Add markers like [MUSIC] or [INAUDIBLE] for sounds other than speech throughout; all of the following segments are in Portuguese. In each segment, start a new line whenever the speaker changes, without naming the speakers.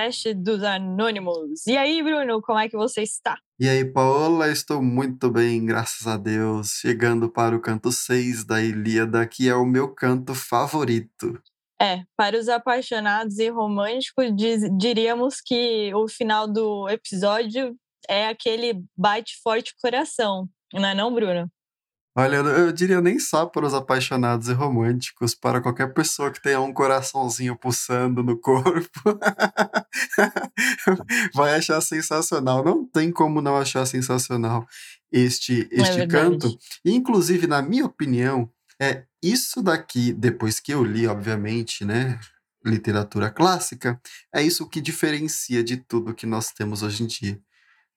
Bookcast dos Anônimos. E aí, Bruno, como é que você está?
E aí, Paola, estou muito bem, graças a Deus. Chegando para o canto 6 da Ilíada, que é o meu canto favorito.
É, para os apaixonados e românticos, diz, diríamos que o final do episódio é aquele bate forte coração, não é não, Bruno?
Olha, eu, diria nem só para os apaixonados e românticos, para qualquer pessoa que tenha um coraçãozinho pulsando no corpo. [LAUGHS] Vai achar sensacional. Não tem como não achar sensacional este,
É
este
verdade.
canto. E, inclusive, na minha opinião, é isso daqui, depois que eu li, obviamente, né? Literatura clássica, é isso que diferencia de tudo que nós temos hoje em dia.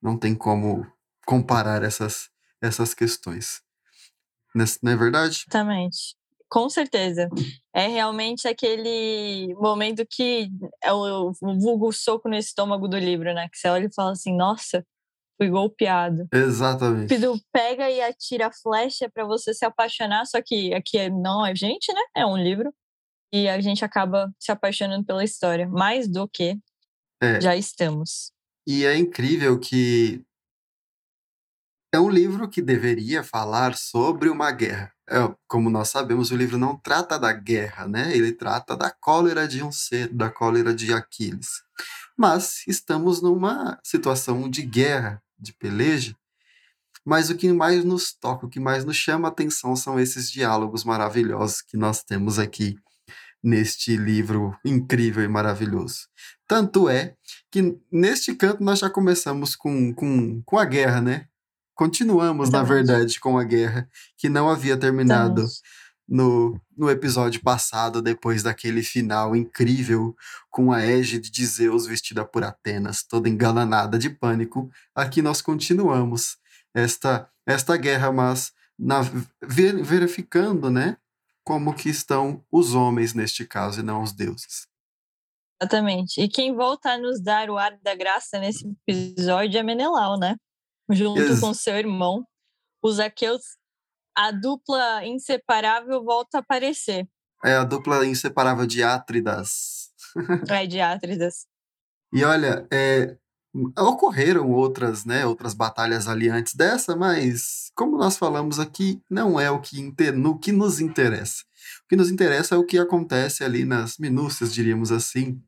Não tem como comparar essas, essas questões. Nes- Não é verdade?
Exatamente. Com certeza. É realmente aquele momento que é o, o vulgo soco no estômago do livro, né? Que você olha e fala assim, nossa, fui golpeado.
Exatamente.
Cupido pega e atira a flecha para você se apaixonar, só que aqui é- não é gente, né? É um livro. E a gente acaba se apaixonando pela história, mais do que
É.
já estamos.
E é incrível que é um livro que deveria falar sobre uma guerra. É, como nós sabemos, o livro não trata da guerra, né? Ele trata da cólera de um ser, da cólera de Aquiles. Mas estamos numa situação de guerra, de peleja. Mas o que mais nos toca, o que mais nos chama a atenção são esses diálogos maravilhosos que nós temos aqui neste livro incrível e maravilhoso. Tanto é que neste canto nós já começamos com, com, com a guerra, né? Continuamos, na
Exatamente.
verdade, com a guerra, que não havia terminado no, no episódio passado, depois daquele final incrível, com a égide de Zeus vestida por Atenas, toda engalanada de pânico. Aqui nós continuamos esta, esta guerra, mas na, ver- verificando, né? Como que estão os homens neste caso e não os deuses.
Exatamente. E quem volta a nos dar o ar da graça nesse episódio é Menelau, né? Junto
Ex-
com seu irmão, os Aqueus, a dupla inseparável volta a aparecer.
É a dupla inseparável de Átridas.
É de Átridas.
E olha, é, ocorreram outras, né, outras batalhas ali antes dessa, mas como nós falamos aqui, não é o que, inte- no que nos interessa. O que nos interessa é o que acontece ali nas minúcias, diríamos assim.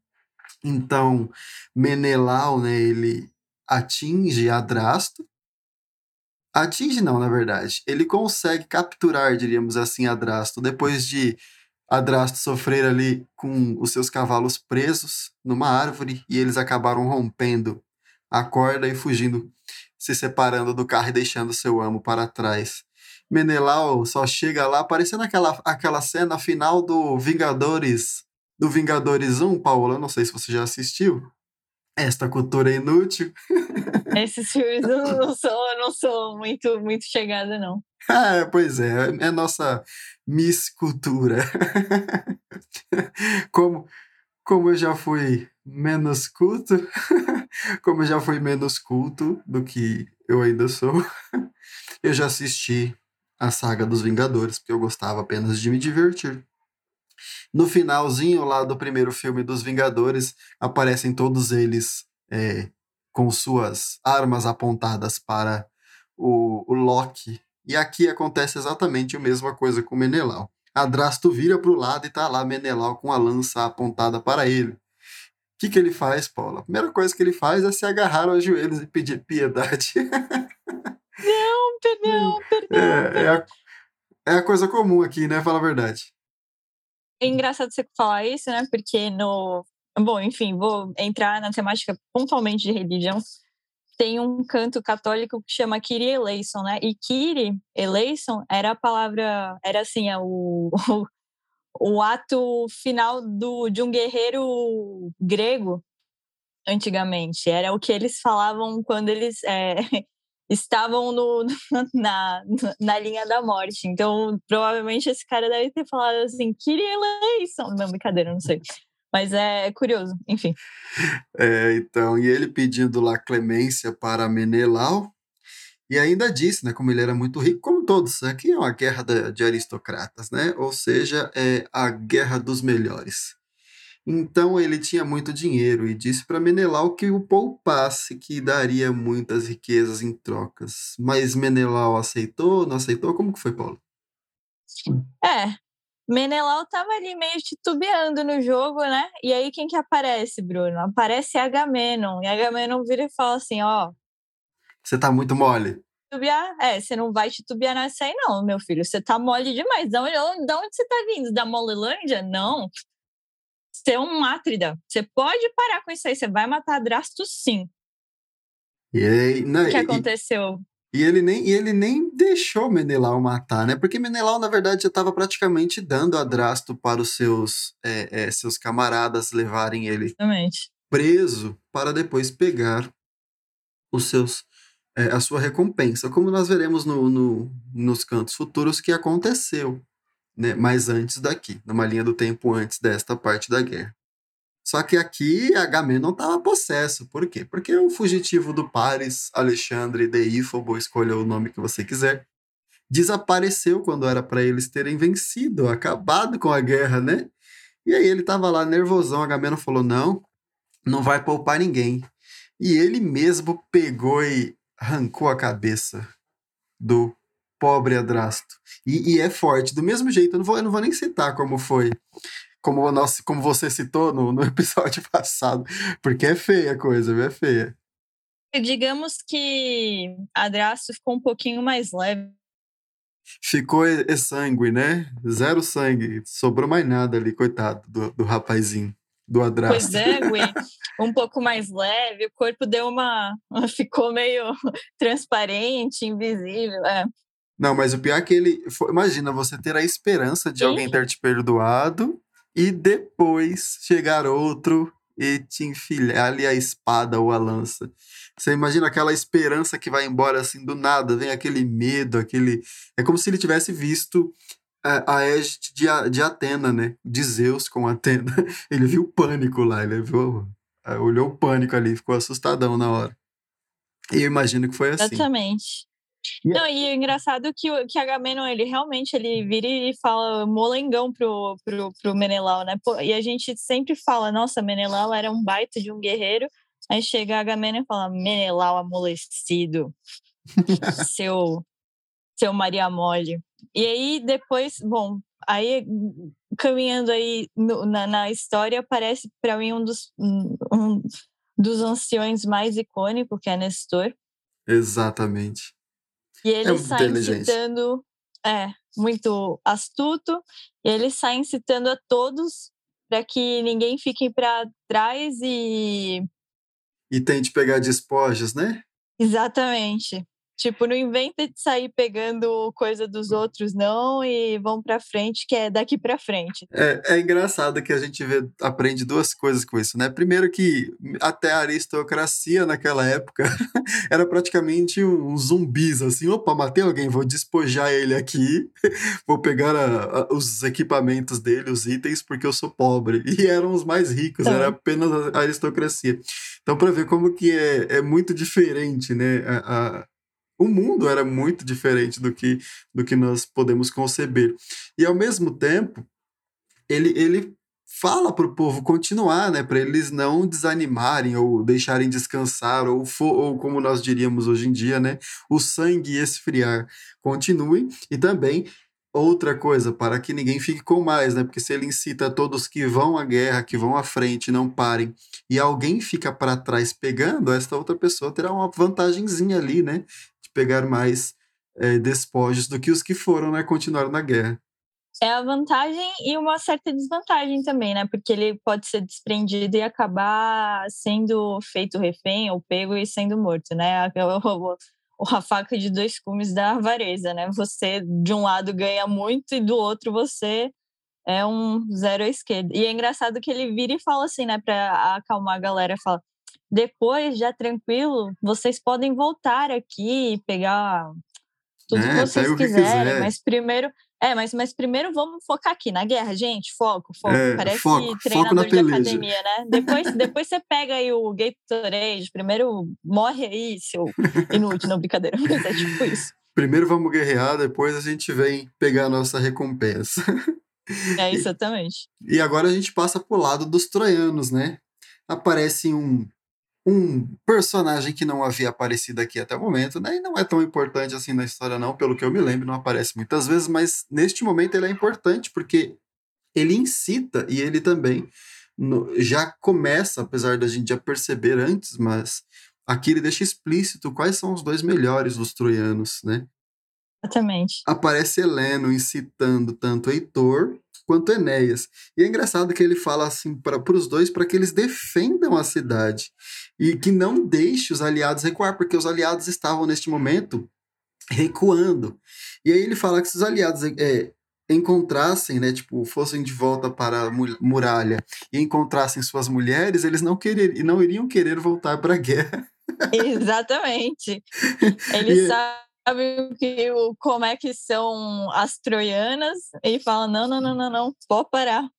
Então, Menelau, né, ele atinge Adrasto. Atinge não, na verdade. Ele consegue capturar, diríamos assim, Adrasto, depois de Adrasto sofrer ali com os seus cavalos presos numa árvore e eles acabaram rompendo a corda e fugindo, se separando do carro e deixando seu amo para trás. Menelau só chega lá, parecendo aquela, aquela cena final do Vingadores, do Vingadores 1, Paola, eu não sei se você já assistiu. Esta cultura é inútil. [LAUGHS]
Esses filmes eu não sou, eu não sou muito, muito chegada, não.
Ah, pois é, é nossa Miss Cultura. [LAUGHS] como, como eu já fui menos culto, [LAUGHS] como eu já fui menos culto do que eu ainda sou, eu já assisti a saga dos Vingadores, porque eu gostava apenas de me divertir. No finalzinho lá do primeiro filme dos Vingadores, aparecem todos eles é, com suas armas apontadas para o, o Loki. E aqui acontece exatamente a mesma coisa com Menelau. Adrasto vira para o lado e tá lá Menelau com a lança apontada para ele. O que, que ele faz, Paula? A primeira coisa que ele faz é se agarrar aos joelhos e pedir piedade.
Não, perdão, [LAUGHS] perdão.
é, é, a, é a coisa comum aqui, né? Fala a verdade.
É engraçado você falar isso, né? Porque no. Bom, enfim, vou entrar na temática pontualmente de religião. Tem um canto católico que chama Kyrie eleison, né? E Kyrie eleison era a palavra, era assim, é o, o, [LAUGHS] o ato final do, de um guerreiro grego antigamente. Era o que eles falavam quando eles é, estavam no, [LAUGHS] na, na linha da morte. Então, provavelmente esse cara deve ter falado assim, Kyrie eleison. Não, brincadeira, não sei. Mas é curioso, enfim.
É, então, e ele pedindo lá clemência para Menelau, e ainda disse, né, como ele era muito rico, como todos, aqui é uma guerra de aristocratas, né, ou seja, é a guerra dos melhores. Então ele tinha muito dinheiro e disse para Menelau que o poupasse, que daria muitas riquezas em trocas. Mas Menelau aceitou, não aceitou? Como que foi, Paulo?
É, Menelau tava ali meio titubeando no jogo, né? E aí quem que aparece, Bruno? Aparece Agamenon. E Agamenon vira e fala assim, ó...
Você tá muito mole.
Titubear? É, você não vai titubear nessa aí não, meu filho. Você tá mole demais. Da onde, da onde você tá vindo? Da Molelândia? Não ser um mátrida. Você pode parar com isso aí, você vai matar Drasto sim.
E aí, não,
o que aconteceu?
E, e, ele nem, e ele nem deixou Menelau matar, né? Porque Menelau, na verdade, já estava praticamente dando a Drasto para os seus, é, é, seus camaradas levarem ele
Exatamente.
preso para depois pegar os seus é, a sua recompensa, como nós veremos no, no, nos cantos futuros que aconteceu né, mais antes daqui, numa linha do tempo antes desta parte da guerra. Só que aqui Agamenon estava possesso. Por quê? Porque o fugitivo do Paris, Alexandre Deífobo, escolha o nome que você quiser, desapareceu quando era para eles terem vencido, acabado com a guerra, né? E aí ele estava lá nervosão, Agamenon falou: "Não, não vai poupar ninguém". E ele mesmo pegou e arrancou a cabeça do pobre Adrasto. E, e, é forte. Do mesmo jeito, eu não vou, eu não vou nem citar como foi, como, nosso, como você citou no, no [LAUGHS] episódio passado, porque é feia a coisa, é feia.
Digamos que Adrasto ficou um pouquinho mais leve.
Ficou e, e sangue, né? Zero sangue. Sobrou mais nada ali, coitado do, do rapazinho do Adrasto.
Pois é, Gui. um pouco mais leve, o corpo deu uma. [LAUGHS] ficou meio [LAUGHS] transparente, invisível. É.
Não, mas o pior é que ele. Imagina você ter a esperança de Sim. alguém ter te perdoado e depois chegar outro e te enfiar ali a espada ou a lança. Você imagina aquela esperança que vai embora assim do nada, vem aquele medo, aquele. É como se ele tivesse visto a, a égide de, de Atena, né? De Zeus com Atena. [LAUGHS] Ele viu pânico lá, ele viu. Olhou o pânico ali, ficou assustadão na hora. E eu imagino que foi assim.
Exatamente. Não, e é engraçado que, que Agamenon, ele realmente ele vira e fala molengão pro, pro, pro Menelau, né? Pô, e a gente sempre fala, nossa, Menelau era um baita de um guerreiro. Aí chega Agamenon e fala, Menelau amolecido, seu, seu Maria Mole. E aí depois, bom, aí caminhando aí no, na, na história, parece para mim um dos, um dos anciões mais icônicos, que é Nestor.
Exatamente.
E ele é sai incitando, é, muito astuto, e ele sai incitando a todos para que ninguém fique para trás e.
E tente pegar despojos, né?
Exatamente. Tipo, não inventa de sair pegando coisa dos outros, não, e vão pra frente, que é daqui pra frente.
É, é engraçado que a gente vê, aprende duas coisas com isso, né? Primeiro que até a aristocracia naquela época [LAUGHS] era praticamente uns zumbis, assim, opa, matei alguém, vou despojar ele aqui, [LAUGHS] vou pegar a, a, os equipamentos dele, os itens, porque eu sou pobre. E eram os mais ricos, era apenas a aristocracia. Então, para ver como que é, é muito diferente, né? A, a o mundo era muito diferente do que, do que nós podemos conceber. E ao mesmo tempo, ele, ele fala para o povo continuar, né, para eles não desanimarem ou deixarem descansar ou, ou como nós diríamos hoje em dia, né, o sangue esfriar. Continuem e também outra coisa, para que ninguém fique com mais, né? Porque se ele incita todos que vão à guerra, que vão à frente, não parem, e alguém fica para trás pegando, esta outra pessoa terá uma vantagemzinha ali, né? Pegar mais é, despojos do que os que foram, né, continuaram na guerra.
É a vantagem e uma certa desvantagem também, né? Porque ele pode ser desprendido e acabar sendo feito refém ou pego e sendo morto, né? [LAUGHS] A faca de dois cumes da avareza, né? Você, de um lado, ganha muito e do outro você é um zero à esquerda. E é engraçado que ele vira e fala assim, né? Para acalmar a galera, fala depois, já tranquilo, vocês podem voltar aqui e pegar tudo é, que vocês quiserem, mas primeiro, é, mas, mas primeiro vamos focar aqui na guerra, gente. Foco, foco. É, Parece foco, treinador foco de academia, né? Depois, depois você pega aí o Gatorade. Primeiro morre aí, seu inútil, não brincadeira. [LAUGHS] Mas é tipo isso.
Primeiro vamos guerrear, depois a gente vem pegar a nossa recompensa.
É, [LAUGHS] exatamente.
E, e agora a gente passa pro lado dos troianos, né? Aparece um, um personagem que não havia aparecido aqui até o momento, né? E não é tão importante assim na história, não, pelo que eu me lembro, não aparece muitas vezes, mas neste momento ele é importante porque ele incita e ele também no, já começa, apesar da gente já perceber antes, mas aqui ele deixa explícito quais são os dois melhores dos troianos, né?
Exatamente.
Aparece Heleno incitando tanto Heitor quanto Enéas. E é engraçado que ele fala assim para os dois para que eles defendam a cidade e que não deixe os aliados recuar, porque os aliados estavam neste momento recuando. E aí ele fala que se os aliados é, encontrassem, né, tipo, fossem de volta para a muralha e encontrassem suas mulheres, eles não querer, não iriam querer voltar para a guerra.
Exatamente. [LAUGHS] Eles e... sabem que, como é que são as troianas e falam: não, não, não, não, não, pode parar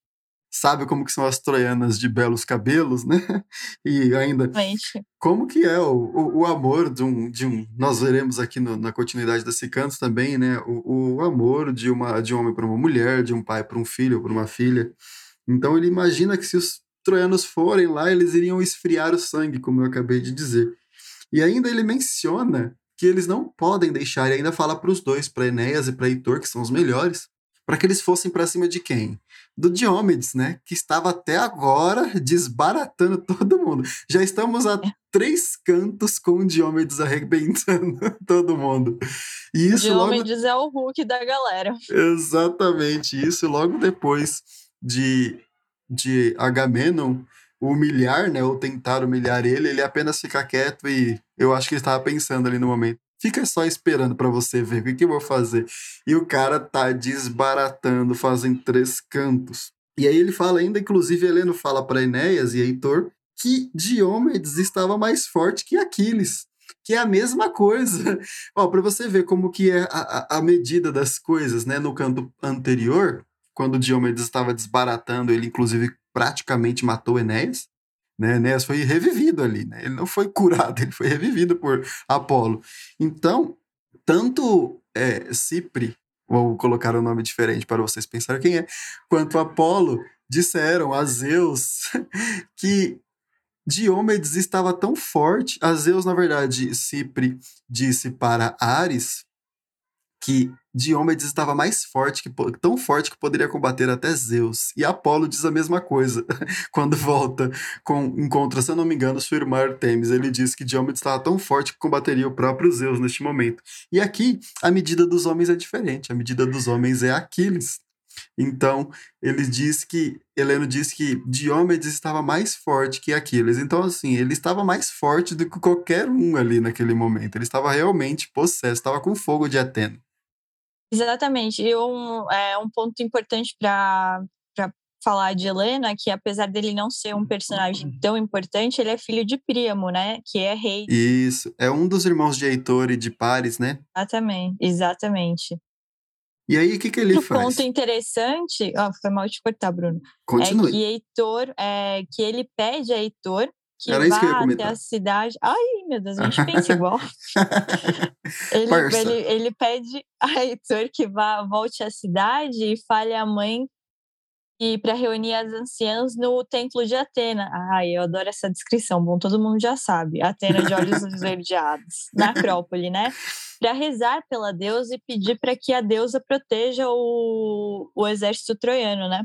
sabe como que são as troianas de belos cabelos, né? [LAUGHS] E ainda
Gente.
como que é o, o, o, amor de um, de um nós veremos aqui no, na continuidade desse canto também, né? O, o amor de uma de um homem para uma mulher, de um pai para um filho, para uma filha. Então ele imagina que se os troianos forem lá, eles iriam esfriar o sangue, como eu acabei de dizer. E ainda ele menciona que eles não podem deixar, e ainda fala para os dois, para Enéas e para Heitor, que são os melhores, para que eles fossem para cima de quem? Do Diomedes, né? Que estava até agora desbaratando todo mundo. Já estamos a é. três cantos com o Diomedes arrebentando [LAUGHS] todo mundo.
E isso Diomedes logo... é o Hulk da galera.
Exatamente. Isso logo depois de, de Agamenon humilhar, né? Ou tentar humilhar ele, ele apenas fica quieto e eu acho que ele estava pensando ali no momento Fica só esperando para você ver o que, que eu vou fazer. E o cara tá desbaratando, fazem três cantos. E aí ele fala ainda, inclusive Heleno fala para Enéas e Heitor que Diomedes estava mais forte que Aquiles, que é a mesma coisa. [LAUGHS] Ó, para você ver como que é a, a medida das coisas, né? No canto anterior, quando Diomedes estava desbaratando, ele inclusive praticamente matou Enéas né? Enéas foi revivido ali, né? Ele não foi [LAUGHS] curado, ele foi revivido por Apolo. Então, tanto é, Cipre, vou colocar um nome diferente para vocês pensarem quem é, quanto Apolo disseram a Zeus [LAUGHS] que Diomedes estava tão forte, a Zeus, na verdade, Cipre disse para Ares que Diomedes estava mais forte, que, tão forte que poderia combater até Zeus. E Apolo diz a mesma coisa [LAUGHS] quando volta, com, encontra, se eu não me engano, sua irmã Artemis. Ele diz que Diomedes estava tão forte que combateria o próprio Zeus neste momento. E aqui, a medida dos homens é diferente. A medida dos homens é Aquiles. Então, ele diz que, Heleno diz que Diomedes estava mais forte que Aquiles. Então, assim, ele estava mais forte do que qualquer um ali naquele momento. Ele estava realmente possesso, estava com fogo de Atena.
Exatamente. E um, é, um ponto importante para falar de Helena, que apesar dele não ser um personagem tão importante, ele é filho de Príamo, né? Que é rei.
Isso. É um dos irmãos de Heitor e de Paris, né?
Exatamente. Exatamente.
E aí, o que, que ele
Outro
faz?
ponto interessante. Oh, foi mal te cortar, Bruno.
Continue.
É que Heitor, é, que ele pede a Heitor que
Era isso que eu ia
até a cidade. Ai, meu Deus, a gente pensa igual. [LAUGHS] ele, ele, ele, pede [LAUGHS] a Heitor que vá, volte à cidade e fale à mãe e para reunir as anciãs no templo de Atena. Ai, eu adoro essa descrição. Bom, todo mundo já sabe. Atena de olhos [LAUGHS] esverdeados, na Acrópole, né? Para rezar pela deusa e pedir para que a deusa proteja o, o exército troiano, né?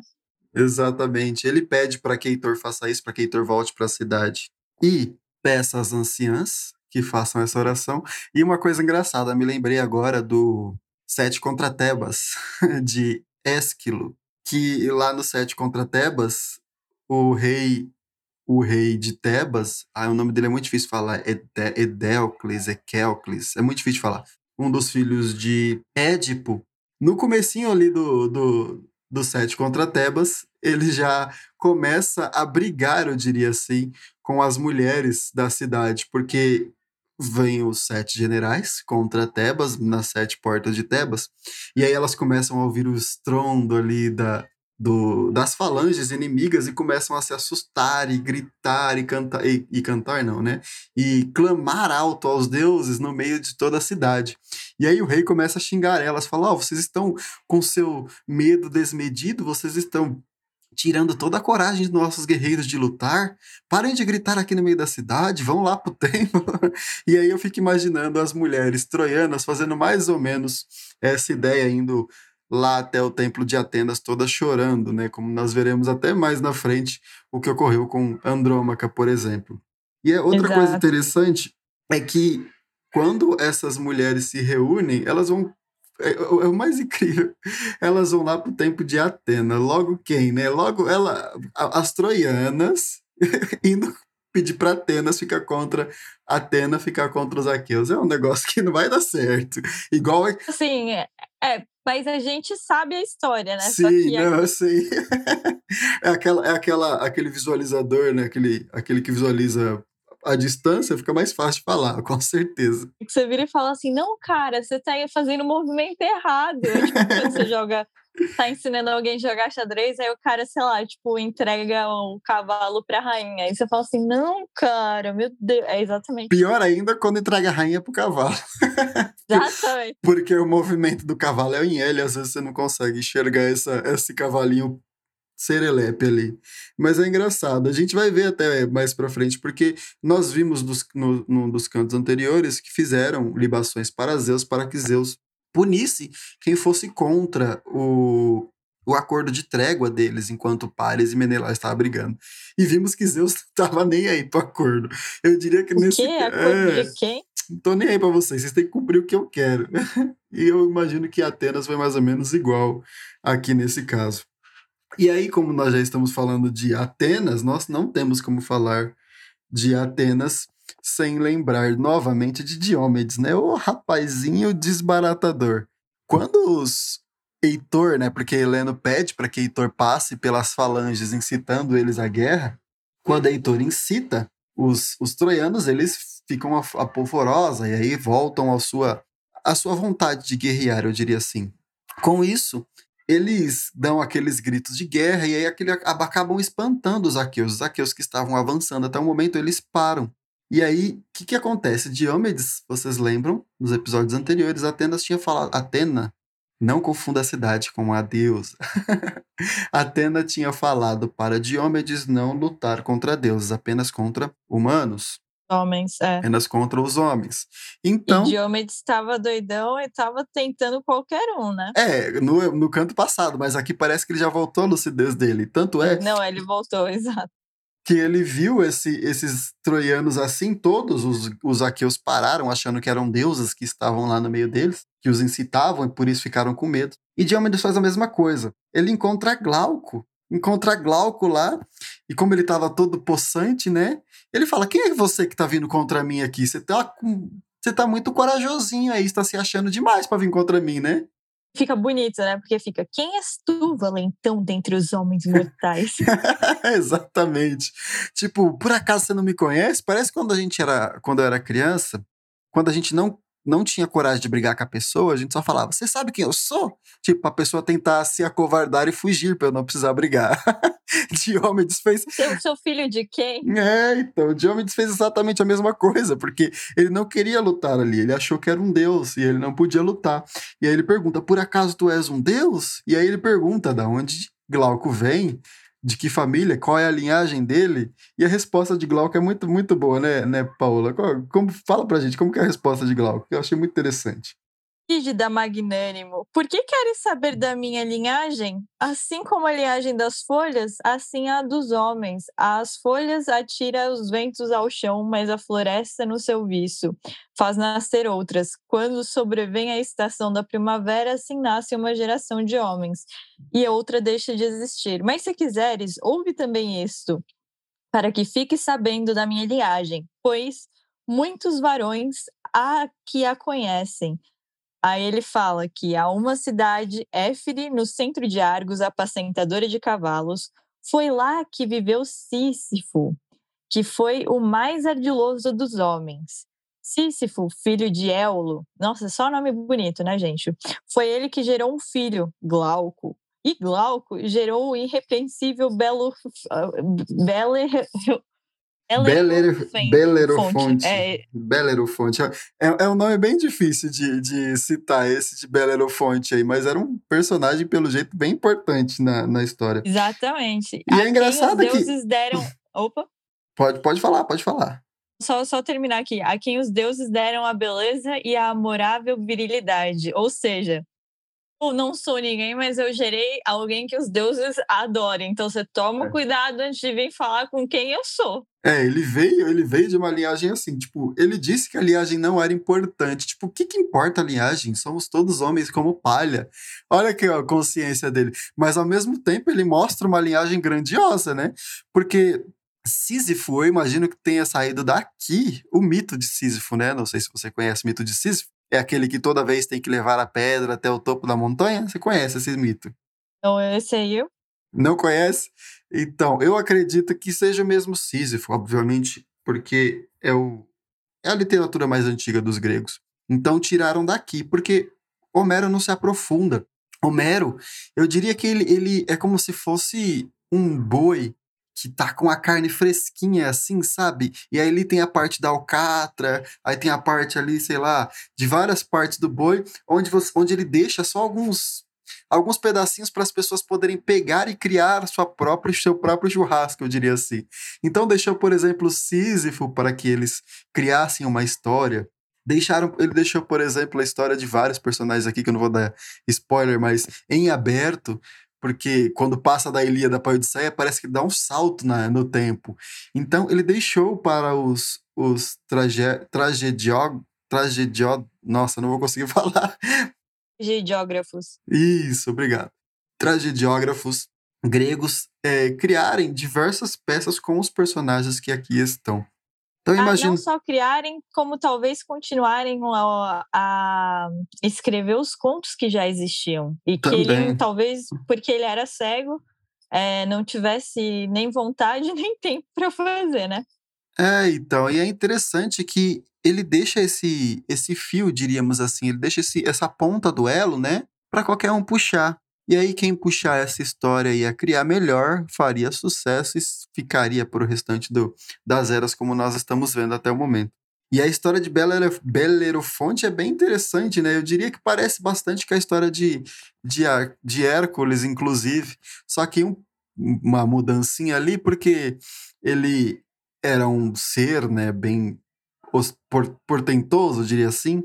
Exatamente. Ele pede para que Heitor faça isso, para que Heitor volte para a cidade. E peça às anciãs que façam essa oração. E uma coisa engraçada, me lembrei agora do Sete contra Tebas, [LAUGHS] de Ésquilo, que lá no Sete contra Tebas, o rei o rei de Tebas, ah, o nome dele é muito difícil de falar, Edéocles, Equéocles, é muito difícil de falar. Um dos filhos de Édipo, no comecinho ali do, do, do Sete contra Tebas, ele já começa a brigar, eu diria assim, com as mulheres da cidade, porque vêm os sete generais contra Tebas, nas sete portas de Tebas, e aí elas começam a ouvir o estrondo ali da, do, das falanges inimigas e começam a se assustar e gritar e cantar, e, e, cantar não, né? E clamar alto aos deuses no meio de toda a cidade. E aí o rei começa a xingar elas, fala, oh, vocês estão com seu medo desmedido, vocês estão tirando toda a coragem dos nossos guerreiros de lutar. Parem de gritar aqui no meio da cidade, vão lá pro [LAUGHS] templo. e aí eu fico imaginando as mulheres troianas fazendo mais ou menos essa ideia, indo lá até o templo de Atenas, toda chorando, né? Como nós veremos até mais na frente o que ocorreu com Andrômaca, por exemplo. E é outra Exato. coisa interessante é que quando essas mulheres se reúnem, elas vão é, é, o mais [LAUGHS] incrível. Elas vão lá pro tempo de Atena. Logo quem, né? Logo ela, as troianas [LAUGHS] indo pedir para Atenas ficar contra Atena ficar contra os aqueus. É um negócio que não vai dar certo. Igual.
Sim, é, é mas a gente sabe a história, né?
Sim, não, eu sei. [LAUGHS] é, aquela, é aquela, aquele visualizador, né? Aquele, aquele que visualiza a distância, fica mais fácil de falar, [LAUGHS] com certeza.
Você vira e fala assim: não, cara, você tá fazendo o movimento errado. É tipo, quando você joga tá ensinando alguém a jogar xadrez, aí o cara, sei lá, tipo, entrega o cavalo pra rainha. Aí você fala assim, não, cara, meu Deus. É exatamente.
Pior ainda quando entrega a rainha pro cavalo. [LAUGHS]
Exatamente.
Porque o movimento do cavalo é em L, às vezes você não consegue enxergar essa, esse cavalinho serelepe ali. Mas é engraçado. A gente vai ver até mais pra frente, porque nós vimos dos, no, num dos cantos anteriores que fizeram libações para Zeus, para que Zeus punisse quem fosse contra o, o acordo de trégua deles, enquanto Pares e Menelai estavam brigando. E vimos que Zeus [LAUGHS] não estava nem aí pro acordo. Eu diria que
o
nesse.
Quê? Acordo é, de quem?
Não tô nem aí pra vocês, vocês têm que cumprir o que eu quero. [LAUGHS] e eu imagino que Atenas foi mais ou menos igual aqui nesse caso. E aí, como nós já estamos falando de Atenas, nós não temos como falar de Atenas sem lembrar novamente de Diomedes, né? O rapazinho desbaratador. Quando os Heitor, né? Porque Heleno pede para que Heitor passe pelas falanges incitando eles à guerra. Quando Heitor incita, os, os troianos eles ficam apolvorosa e aí voltam à sua, à sua vontade de guerrear, eu diria assim. Com isso, eles dão aqueles gritos de guerra e aí aquele, acabam espantando os aqueus. Os aqueus que estavam avançando até o momento, eles param. E aí, o que, que acontece? Diomedes, vocês lembram, nos episódios anteriores, Atenas tinha falado. Atena, não confunda a cidade com a deusa. [LAUGHS] Atena tinha falado para Diomedes não lutar contra deuses, apenas contra humanos.
Homens, é.
Apenas contra os homens. Então.
E Diomedes estava doidão e estava tentando qualquer um, né?
É, no, no canto passado, mas aqui parece que ele já voltou a lucidez dele. Tanto é.
Não, ele voltou, [LAUGHS] exato
que ele viu esse, esses troianos assim, todos os, os aqueus pararam, achando que eram deusas que estavam lá no meio deles, que os incitavam e por isso ficaram com medo. E Diomedes faz a mesma coisa. Ele encontra Glauco, encontra Glauco lá, e como ele estava todo possante, né? Ele fala: Quem é você que está vindo contra mim aqui? Você tá tá muito corajosinho aí, está se achando demais para vir contra mim, né?
Fica bonito, né? Porque fica, quem és tu, valentão, dentre os homens mortais? [LAUGHS]
Exatamente. Tipo, por acaso você não me conhece? Parece quando a gente era, quando eu era criança, quando a gente não não tinha coragem de brigar com a pessoa, a gente só falava, você sabe quem eu sou? Tipo, a pessoa tentar se acovardar e fugir para eu não precisar brigar. [LAUGHS] Diomedes fez.
Seu, seu filho de quem?
É, então, Diomedes fez exatamente a mesma coisa, porque ele não queria lutar ali, ele achou que era um deus e ele não podia lutar. E aí ele pergunta: por acaso tu és um deus? E aí ele pergunta da onde Glauco vem de que família, qual é a linhagem dele, e a resposta de Glauco é muito, muito boa, né, né Paula? Como, fala pra gente, como que é a resposta de Glauco? Eu achei muito interessante.
Frígida magnânimo, por que queres saber da minha linhagem? Assim como a linhagem das folhas, assim a dos homens. As folhas atira os ventos ao chão, mas a floresta no seu viço faz nascer outras. Quando sobrevém a estação da primavera, assim nasce uma geração de homens, e outra deixa de existir. Mas se quiseres, ouve também isto, para que fique sabendo da minha linhagem, pois muitos varões há que a conhecem Aí ele fala que há uma cidade, Éfire, no centro de Argos, apacentadora de cavalos, foi lá que viveu Sísifo, que foi o mais ardiloso dos homens. Sísifo, filho de Éolo, nossa, só nome bonito, né, gente? Foi ele que gerou um filho, Glauco, E Glauco gerou o irrepreensível Belo. Bele,
Belerofonte. É... Belerofonte. É, é um nome bem difícil de, de citar, esse de Belerofonte aí, mas era um personagem, pelo jeito, bem importante na, na história.
Exatamente.
E a é engraçado
os deuses que... deram. [LAUGHS] Opa!
Pode, pode falar, pode falar.
Só, só terminar aqui. A quem os deuses deram a beleza e a amorável virilidade. Ou seja, não sou ninguém, mas eu gerei alguém que os deuses adorem. Então você toma é. cuidado antes de vir falar com quem eu sou.
É, ele veio, ele veio de uma linhagem assim, tipo, ele disse que a linhagem não era importante. Tipo, o que que importa a linhagem? Somos todos homens como palha. Olha que a consciência dele. Mas ao mesmo tempo ele mostra uma linhagem grandiosa, né? Porque Sísifo, eu imagino que tenha saído daqui o mito de Sísifo, né? Não sei se você conhece o mito de Sísifo. É aquele que toda vez tem que levar a pedra até o topo da montanha? Você conhece esse mito?
Não, esse aí eu.
Não conhece? Então, eu acredito que seja o mesmo Sísifo, obviamente, porque é, o, é a literatura mais antiga dos gregos. Então, tiraram daqui, porque Homero não se aprofunda. Homero, eu diria que ele, ele é como se fosse um boi que tá com a carne fresquinha, assim, sabe? E aí ali tem a parte da alcatra, aí tem a parte ali, sei lá, de várias partes do boi, onde, você, onde ele deixa só alguns alguns pedacinhos para as pessoas poderem pegar e criar sua própria, seu próprio churrasco, eu diria assim. Então deixou, por exemplo, Sísifo para que eles criassem uma história. Deixaram, ele deixou, por exemplo, a história de vários personagens aqui, que eu não vou dar spoiler, mas em aberto, porque quando passa da Ilíada para a Odisseia, parece que dá um salto na, no tempo. Então, ele deixou para os, os trage, tragedió, tragedió... Nossa, não vou conseguir [LAUGHS] falar.
Tragediógrafos.
Isso, obrigado. Tragediógrafos gregos é, criarem diversas peças com os personagens que aqui estão.
Então, imagino... Não só criarem, como talvez continuarem a, a, escrever os contos que já existiam. E Também. que ele, talvez, porque ele era cego, é, não tivesse nem vontade [LAUGHS] nem tempo para fazer, né?
É, então, e é interessante que ele deixa esse, esse fio, diríamos assim, ele deixa esse, essa ponta do elo, né, para qualquer um puxar. E aí, quem puxar essa história e a criar melhor, faria sucesso e ficaria para o restante do, das eras, como nós estamos vendo até o momento. E a história de Belerofonte é bem interessante, né? Eu diria que parece bastante com a história de, de, de Hércules, inclusive. Só que um, uma mudancinha ali, porque ele era um ser, né, bem portentoso, diria assim,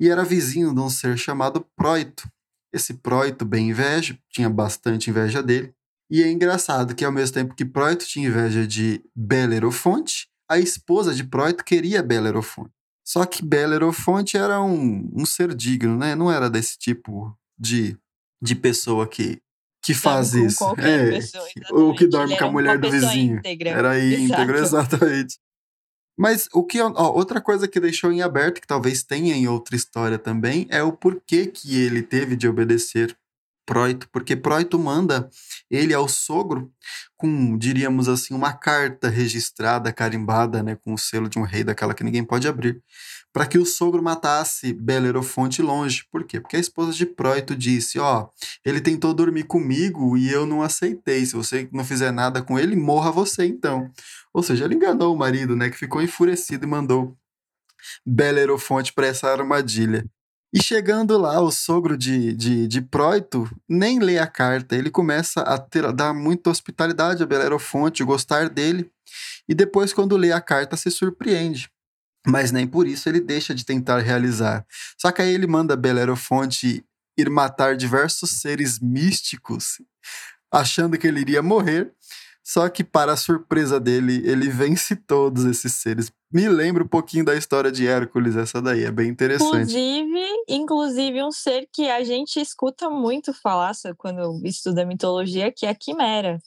e era vizinho de um ser chamado Proito, esse Proito, bem inveja, tinha bastante inveja dele. E é engraçado que, ao mesmo tempo que Proito tinha inveja de Belerofonte, a esposa de Proito queria Belerofonte. Só que Belerofonte era um, um ser digno, né? Não era desse tipo de, de pessoa que, que faz isso. É, pessoa, ou que dorme com a mulher do vizinho. Íntegra. Era íntegro, [LAUGHS] exatamente. Mas o que ó, outra coisa que deixou em aberto, que talvez tenha em outra história também, é o porquê que ele teve de obedecer Proito, porque Proito manda ele ao sogro com, diríamos assim, uma carta registrada, carimbada, né, com o selo de um rei daquela que ninguém pode abrir, para que o sogro matasse Belerofonte longe. Por quê? Porque a esposa de Proito disse: Ó, oh, ele tentou dormir comigo e eu não aceitei. Se você não fizer nada com ele, morra você então. Ou seja, ele enganou o marido, né, que ficou enfurecido e mandou Belerofonte para essa armadilha. E chegando lá, o sogro de, de, de Proito nem lê a carta, ele começa a, ter, dar muita hospitalidade a Belerofonte, gostar dele, e depois, quando lê a carta, se surpreende. Mas nem por isso ele deixa de tentar realizar. Só que aí ele manda Belerofonte ir matar diversos seres místicos, achando que ele iria morrer, só que, para a surpresa dele, ele vence todos esses seres. Me lembra um pouquinho da história de Hércules, essa daí, é bem interessante.
Inclusive, inclusive um ser que a gente escuta muito falar quando estuda mitologia, que é a Quimera,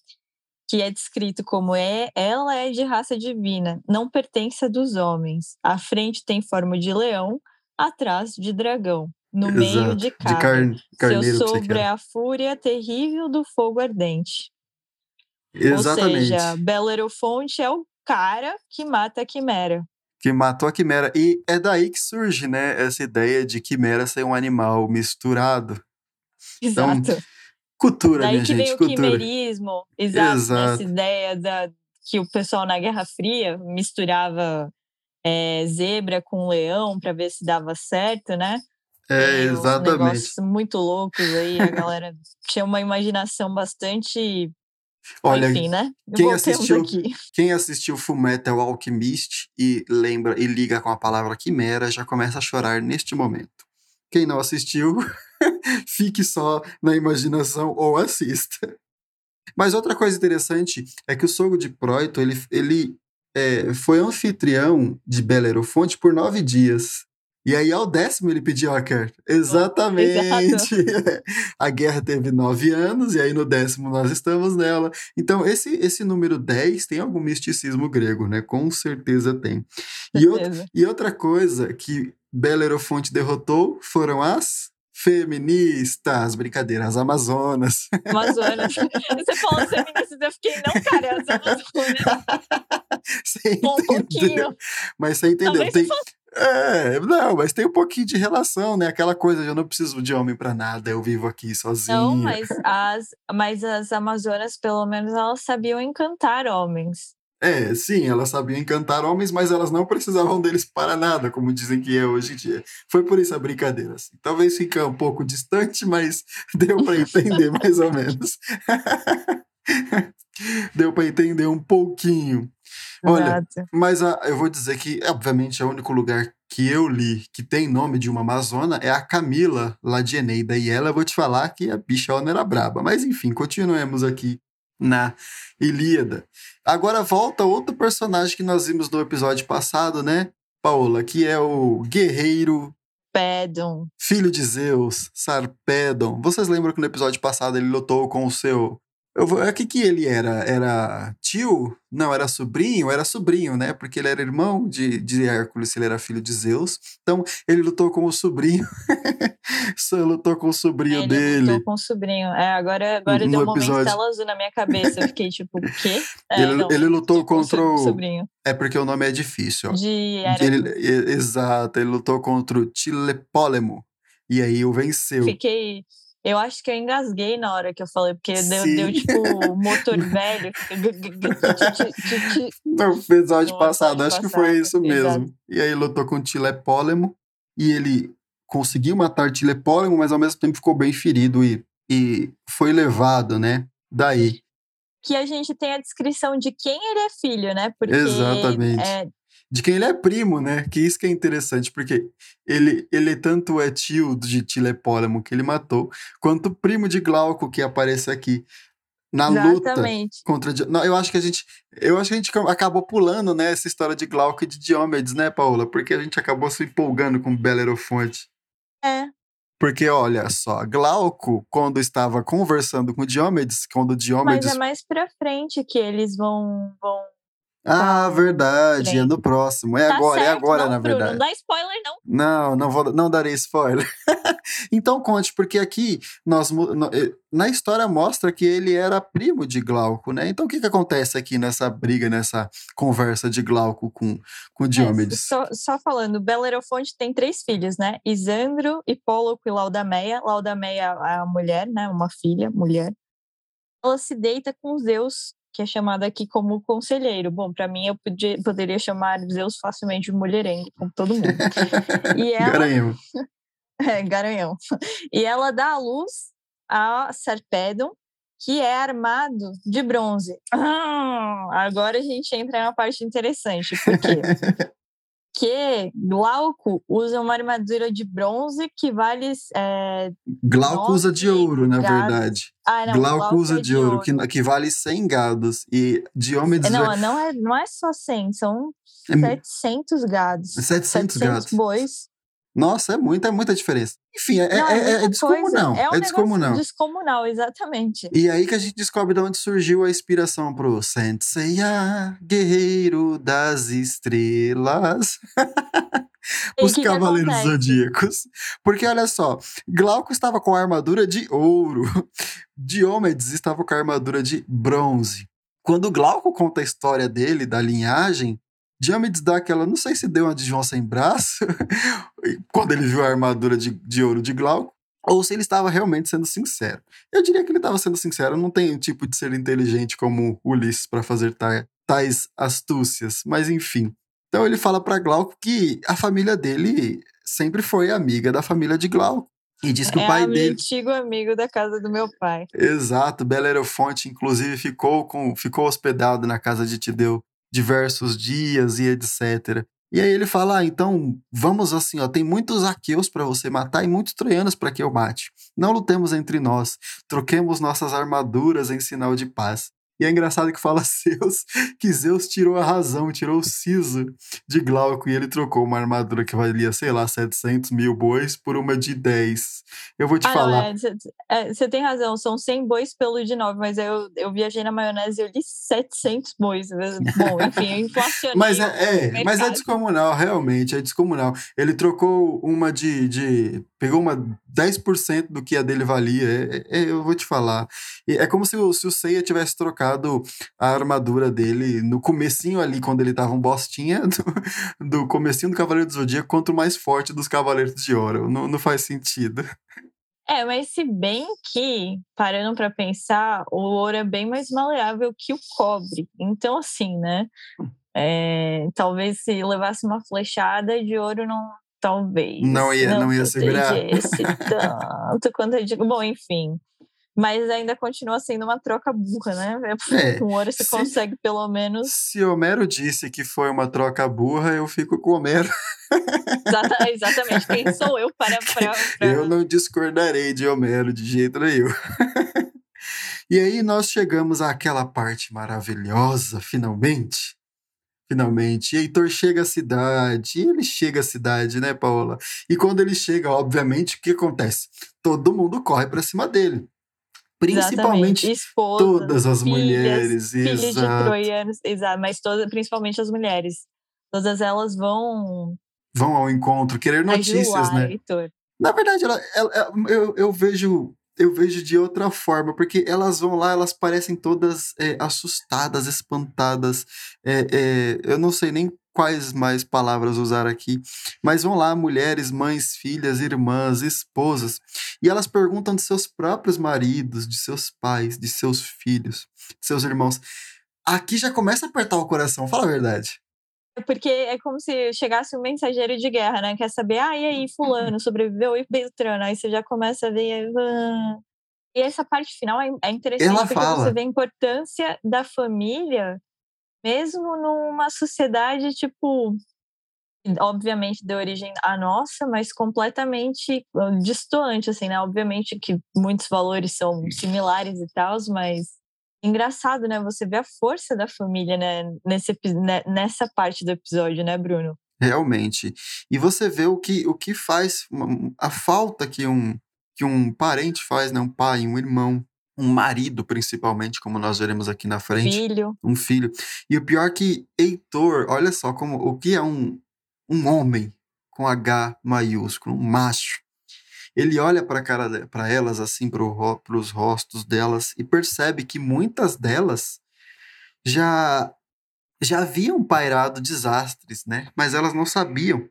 que é descrito como é, ela é de raça divina, não pertence a dos homens. À frente tem forma de leão, atrás de dragão, no Exato, meio de cabra. De car Seu sobre é a fúria terrível do fogo ardente. Exatamente. Ou seja, Belerofonte é o cara que mata a Quimera.
Que matou a Quimera. E é daí que surge, né, essa ideia de Quimera ser um animal misturado.
Exato.
Então, Cultura,
Daí
minha
que
gente,
vem o
cultura.
quimerismo, exato,
Exato.
essa ideia da, que o pessoal na Guerra Fria misturava é, zebra com leão para ver se dava certo, né?
É, exatamente.
negócios muito loucos aí, a galera [LAUGHS] tinha uma imaginação bastante.
Olha,
Enfim, né? [LAUGHS]
quem
Voltemos
assistiu-
aqui.
quem assistiu Fullmetal Alchemist e lembra e liga com a palavra quimera já começa a chorar neste momento. Quem não assistiu, [LAUGHS] [LAUGHS] fique só na imaginação ou assista. Mas outra coisa interessante é que o sogro de Proito ele, ele é, foi anfitrião de Belerofonte por nove dias. E aí, ao décimo, ele pediu a carta. Exatamente! [LAUGHS] a guerra teve nove anos, e aí no décimo nós estamos nela. Então, esse, esse número 10 tem algum misticismo grego, né? Com certeza tem. E, outra,
Certeza.
e outra coisa que Belerofonte derrotou foram as feministas, brincadeira, as amazonas.
Amazonas. [LAUGHS] Você falou feministas, eu fiquei, não, cara, é as Amazonas. [LAUGHS]
Você
Um
entendeu?
pouquinho.
Mas você entendeu?
Talvez
Tem,
se fosse
é, não, mas tem um pouquinho de relação, né? Aquela coisa de eu não preciso de homem pra nada, eu vivo aqui sozinho.
Não, mas as, mas as Amazonas, pelo menos, elas sabiam encantar homens.
É, sim, elas sabiam encantar homens, mas elas não precisavam deles para nada, como dizem que é hoje em dia. Foi por isso a brincadeira. Assim. Talvez fique um pouco distante, mas [LAUGHS] deu para entender mais ou menos. [LAUGHS] deu para entender um pouquinho. Olha. Mas a- eu vou dizer que, obviamente, é o único lugar que eu li que tem nome de uma Amazona é a Camila, lá de Eneida. E ela, eu vou te falar que a bichona era braba. Mas enfim, continuemos aqui na Ilíada. Agora volta outro personagem que nós vimos no episódio passado, né, Paola? Que é o guerreiro
Pedon.
filho de Zeus, Sarpedon. Vocês lembram que no episódio passado ele lutou com o seu. O que, que ele era? Era tio? Não, era sobrinho? Era sobrinho, né? Porque ele era irmão de, de Hércules, ele era filho de Zeus. Então, ele lutou com o sobrinho. [LAUGHS] Só lutou com o sobrinho
Ele
dele.
lutou com o sobrinho. É, agora, agora
No
deu um momento
episódio.
tela azul na minha cabeça. Eu fiquei tipo, o quê? [LAUGHS] É,
Ele-
não,
ele lutou
com o
contra o-
sobrinho.
É porque o nome é difícil. ó.
De
Ele, exato, ele lutou contra o Tilepólemo. E aí o venceu.
Fiquei. Eu acho que eu engasguei na hora que eu falei, porque deu, deu tipo o motor velho. [LAUGHS]
No episódio
No
passado, acho que foi isso mesmo. E aí lutou com o Tilepólemo e ele conseguiu matar Tilepólemo, mas ao mesmo tempo ficou bem ferido e, e foi levado, né? Daí.
que a gente tem a descrição de quem ele é filho, né? Porque
Exatamente.
é,
De quem ele é primo, né? Que isso que é interessante, porque ele, ele tanto é tio de Tilepólemo que ele matou, quanto primo de Glauco que aparece aqui na luta
exatamente.
contra Di- não, eu acho que a gente eu acho que a gente ca- acabou pulando né essa história de Glauco e de Diomedes né Paula porque a gente acabou se empolgando com Belerofonte
É,
porque olha só Glauco quando estava conversando com Diomedes quando
mas
Diomedes
é mais pra frente que eles vão. vão...
ah verdade é no próximo é
Tá
agora é
certo,
agora
não,
na
Bruno,
verdade
Não dá spoiler, não.
Não, não vou, não darei spoiler. [LAUGHS] então conte, porque aqui nós eh, na história mostra que ele era primo de Glauco, né? Então o que que acontece aqui nessa briga, nessa conversa de Glauco com com
É,
Diomedes?
só, só falando, Belerofonte tem três filhos, né? Isandro, Hipóloco e Laudameia. Laudameia é a mulher, né? Uma filha, mulher. Ela se deita com Zeus, que é chamado aqui como conselheiro. Bom, para mim eu podia- poderia chamar Zeus facilmente de mulherengo, como todo mundo. [LAUGHS] E ela,
Garanhão. [LAUGHS]
É, garanhão. E ela dá à luz a Sarpedon, que é armado de bronze. Ah, agora a gente entra na parte interessante, porque [LAUGHS] que Glauco usa uma armadura de bronze que vale. É...
Glauco usa de ouro, na
gados.
verdade.
Ah, não,
Glauco usa
é
de ouro, Que, que vale 100 gados. E Diomedes
Não,
vai-
não é, não é só 100, são
É
700 gados.
700 gados.
bois.
Nossa, é muita, é muita diferença. Enfim, é,
Não,
é, é- é
muita
descomunal.
coisa.
É,
um
descomunal.
negócio descomunal, exatamente.
E aí que a gente descobre de onde surgiu a inspiração pro Senseiya, guerreiro das estrelas. [LAUGHS] Os
que que
Cavaleiros
acontece?
Zodíacos. Porque olha só, Glauco estava com a armadura de ouro, [LAUGHS] Diomedes estava com a armadura de bronze. Quando Glauco conta a história dele, da linhagem, Diomedes dá aquela, não sei se deu uma de João sem braço, [LAUGHS] quando ele viu a armadura de, de ouro de Glauco. ou se ele estava realmente sendo sincero. Eu diria que ele estava sendo sincero, não tem um tipo de ser inteligente como Ulisses para fazer tais astúcias, mas enfim. Então ele fala para Glauco que a família dele sempre foi amiga da família de Glauco. E diz que
é
o pai dele.
antigo amigo da casa do meu pai.
Exato, Belerofonte, inclusive, ficou, com, ficou hospedado na casa de Tideu diversos dias e etc. E aí ele fala: ah, então vamos assim, ó, tem muitos aqueus para você matar e muitos troianos para que eu mate. Não lutemos entre nós, troquemos nossas armaduras em sinal de paz. E é engraçado que fala [LAUGHS] Zeus que Zeus tirou a razão, tirou o siso de Glauco e ele trocou uma armadura que valia, sei lá, 700 mil bois por uma de 10. Eu vou te
ah,
falar.
Você é, é, tem razão, são 100 bois pelo de 9, mas eu, eu viajei na maionese e eu li 700 bois. Bom, [LAUGHS] enfim, eu inflacionei.
mas é, é mas é descomunal, realmente, é descomunal. Ele trocou uma de. de pegou uma 10% do que a dele valia. É, é, eu vou te falar. É como se o, se o Seiya tivesse trocado a armadura dele no comecinho ali, quando ele tava um bostinha, [LAUGHS] do, do comecinho do Cavaleiro do Zodíaco contra o mais forte dos Cavaleiros de Ouro. Não, não faz sentido.
É, mas se bem que, parando para pensar, o ouro é bem mais maleável que o cobre. Então, assim, né? É, talvez se levasse uma flechada de ouro, não. Talvez.
Não ia, não, não ia segurar. [LAUGHS]
Tanto quanto eu digo. Bom, enfim mas ainda continua sendo uma troca burra, né? [LAUGHS]
É,
com ouro você se, consegue pelo menos.
Se Homero disse que foi uma troca burra, eu fico com Homero.
Exata, exatamente. Quem [LAUGHS] sou eu para, para, para.
Eu não discordarei de Homero de jeito nenhum. [LAUGHS] e aí nós chegamos àquela parte maravilhosa, finalmente. Finalmente. E Heitor chega à cidade. Ele chega à cidade, né, Paola? E quando ele chega, obviamente, o que acontece? Todo mundo corre para cima dele. Principalmente Esposas, todas as
filhas,
mulheres.
Filhas exato. de troianos, exato, mas todas, principalmente as mulheres. Todas elas vão.
Vão ao encontro, querer notícias, né? Heitor. Na verdade, ela, ela, eu, eu vejo eu vejo de outra forma, porque elas vão lá, elas parecem todas é, assustadas, espantadas. É, é, eu não sei nem quais mais palavras usar aqui, mas vão lá mulheres, mães, filhas, irmãs, esposas, e elas perguntam de seus próprios maridos, de seus pais, de seus filhos, de seus irmãos. Aqui já começa a apertar o coração, fala a verdade.
Porque é como se chegasse um mensageiro de guerra, né? Quer saber, ah, e aí, fulano, sobreviveu e Beltrano. Aí você já começa a ver. E essa parte final é, é interessante
Ela
porque
fala.
você vê a importância da família mesmo numa sociedade, tipo, obviamente de origem a nossa, mas completamente distoante, assim, né? Obviamente que muitos valores são similares e tal, mas engraçado, né? Você vê a força da família, né? Nesse, né? nessa parte do episódio, né, Bruno?
Realmente. E você vê o que, o que faz, a falta que um, que um parente faz, né? Um pai, um irmão, um marido, principalmente, como nós veremos aqui na frente.
Filho.
Um filho. E o pior que Heitor, olha só como o que é um, um homem com H maiúsculo, um macho. Ele olha para cara para elas assim, para os rostos delas e percebe que muitas delas já já haviam pairado desastres, né? Mas elas não sabiam.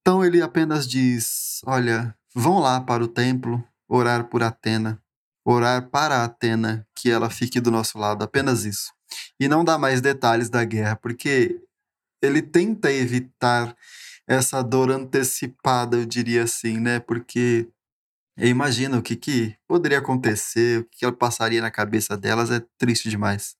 Então ele apenas diz: "Olha, vão lá para o templo orar por Atena orar para Atena que ela fique do nosso lado, apenas isso. E não dá mais detalhes da guerra, porque ele tenta evitar essa dor antecipada, eu diria assim, né? Porque eu imagino o que, que poderia acontecer, o que, que passaria na cabeça delas, é triste demais.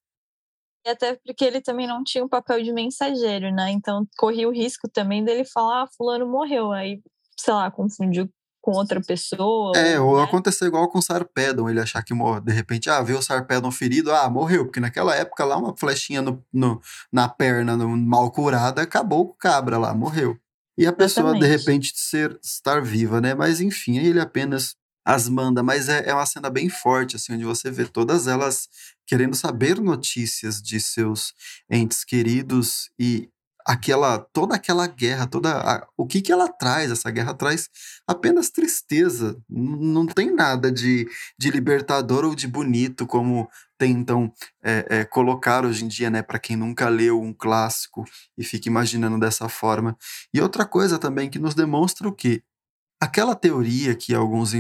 E até porque ele também não tinha um papel de mensageiro, né? Então corria o risco também dele falar, ah, fulano morreu. Aí, sei lá, confundiu com outra pessoa.
É, ou né? aconteceu igual com o Sarpedon, ele achar que morre, de repente, ah, viu o Sarpedon ferido, ah, morreu, porque naquela época lá uma flechinha no, no na perna, no, mal curada, acabou com o cabra lá, morreu. E a pessoa, Exatamente. de repente, ser, estar viva, né? Mas enfim, ele apenas as manda, mas é, é uma cena bem forte, assim, onde você vê todas elas querendo saber notícias de seus entes queridos e aquela toda aquela guerra, toda a, o que que ela traz? Essa guerra traz apenas tristeza. Não tem nada de, de libertador ou de bonito como tentam é, é, colocar hoje em dia, né? Para quem nunca leu um clássico e fica imaginando dessa forma. E outra coisa também que nos demonstra o que aquela teoria que alguns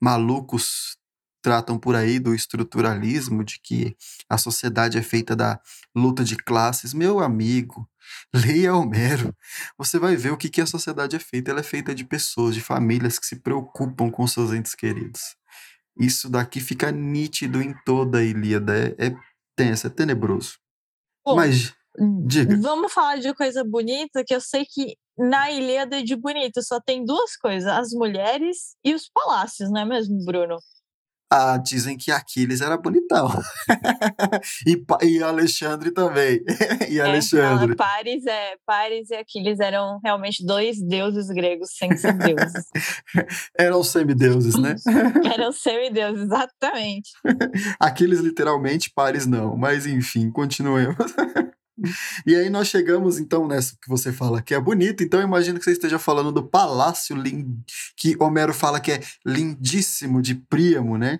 malucos tratam por aí do estruturalismo, de que a sociedade é feita da luta de classes. Meu amigo, [LAUGHS] leia Homero. Você vai ver o que, que a sociedade é feita. Ela é feita de pessoas, de famílias que se preocupam com seus entes queridos. Isso daqui fica nítido em toda a Ilíada. É, é tenso, é tenebroso. Bom, Mas, diga.
Vamos falar de coisa bonita, que eu sei que na Ilíada de bonito só tem duas coisas: as mulheres e os palácios, não é mesmo, Bruno?
Ah, dizem que Aquiles era bonitão. [LAUGHS] e, e Alexandre também. [LAUGHS] e é, Alexandre.
Paris, é, Paris e Aquiles eram realmente dois deuses gregos sem ser deuses. [LAUGHS]
eram semideuses, né?
eram semideuses, exatamente.
Aquiles literalmente, Paris não. Mas enfim, continuemos. E aí nós chegamos, então, nessa que você fala que é bonito, então eu imagino que você esteja falando do palácio lind... que Homero fala que é lindíssimo de Príamo, né?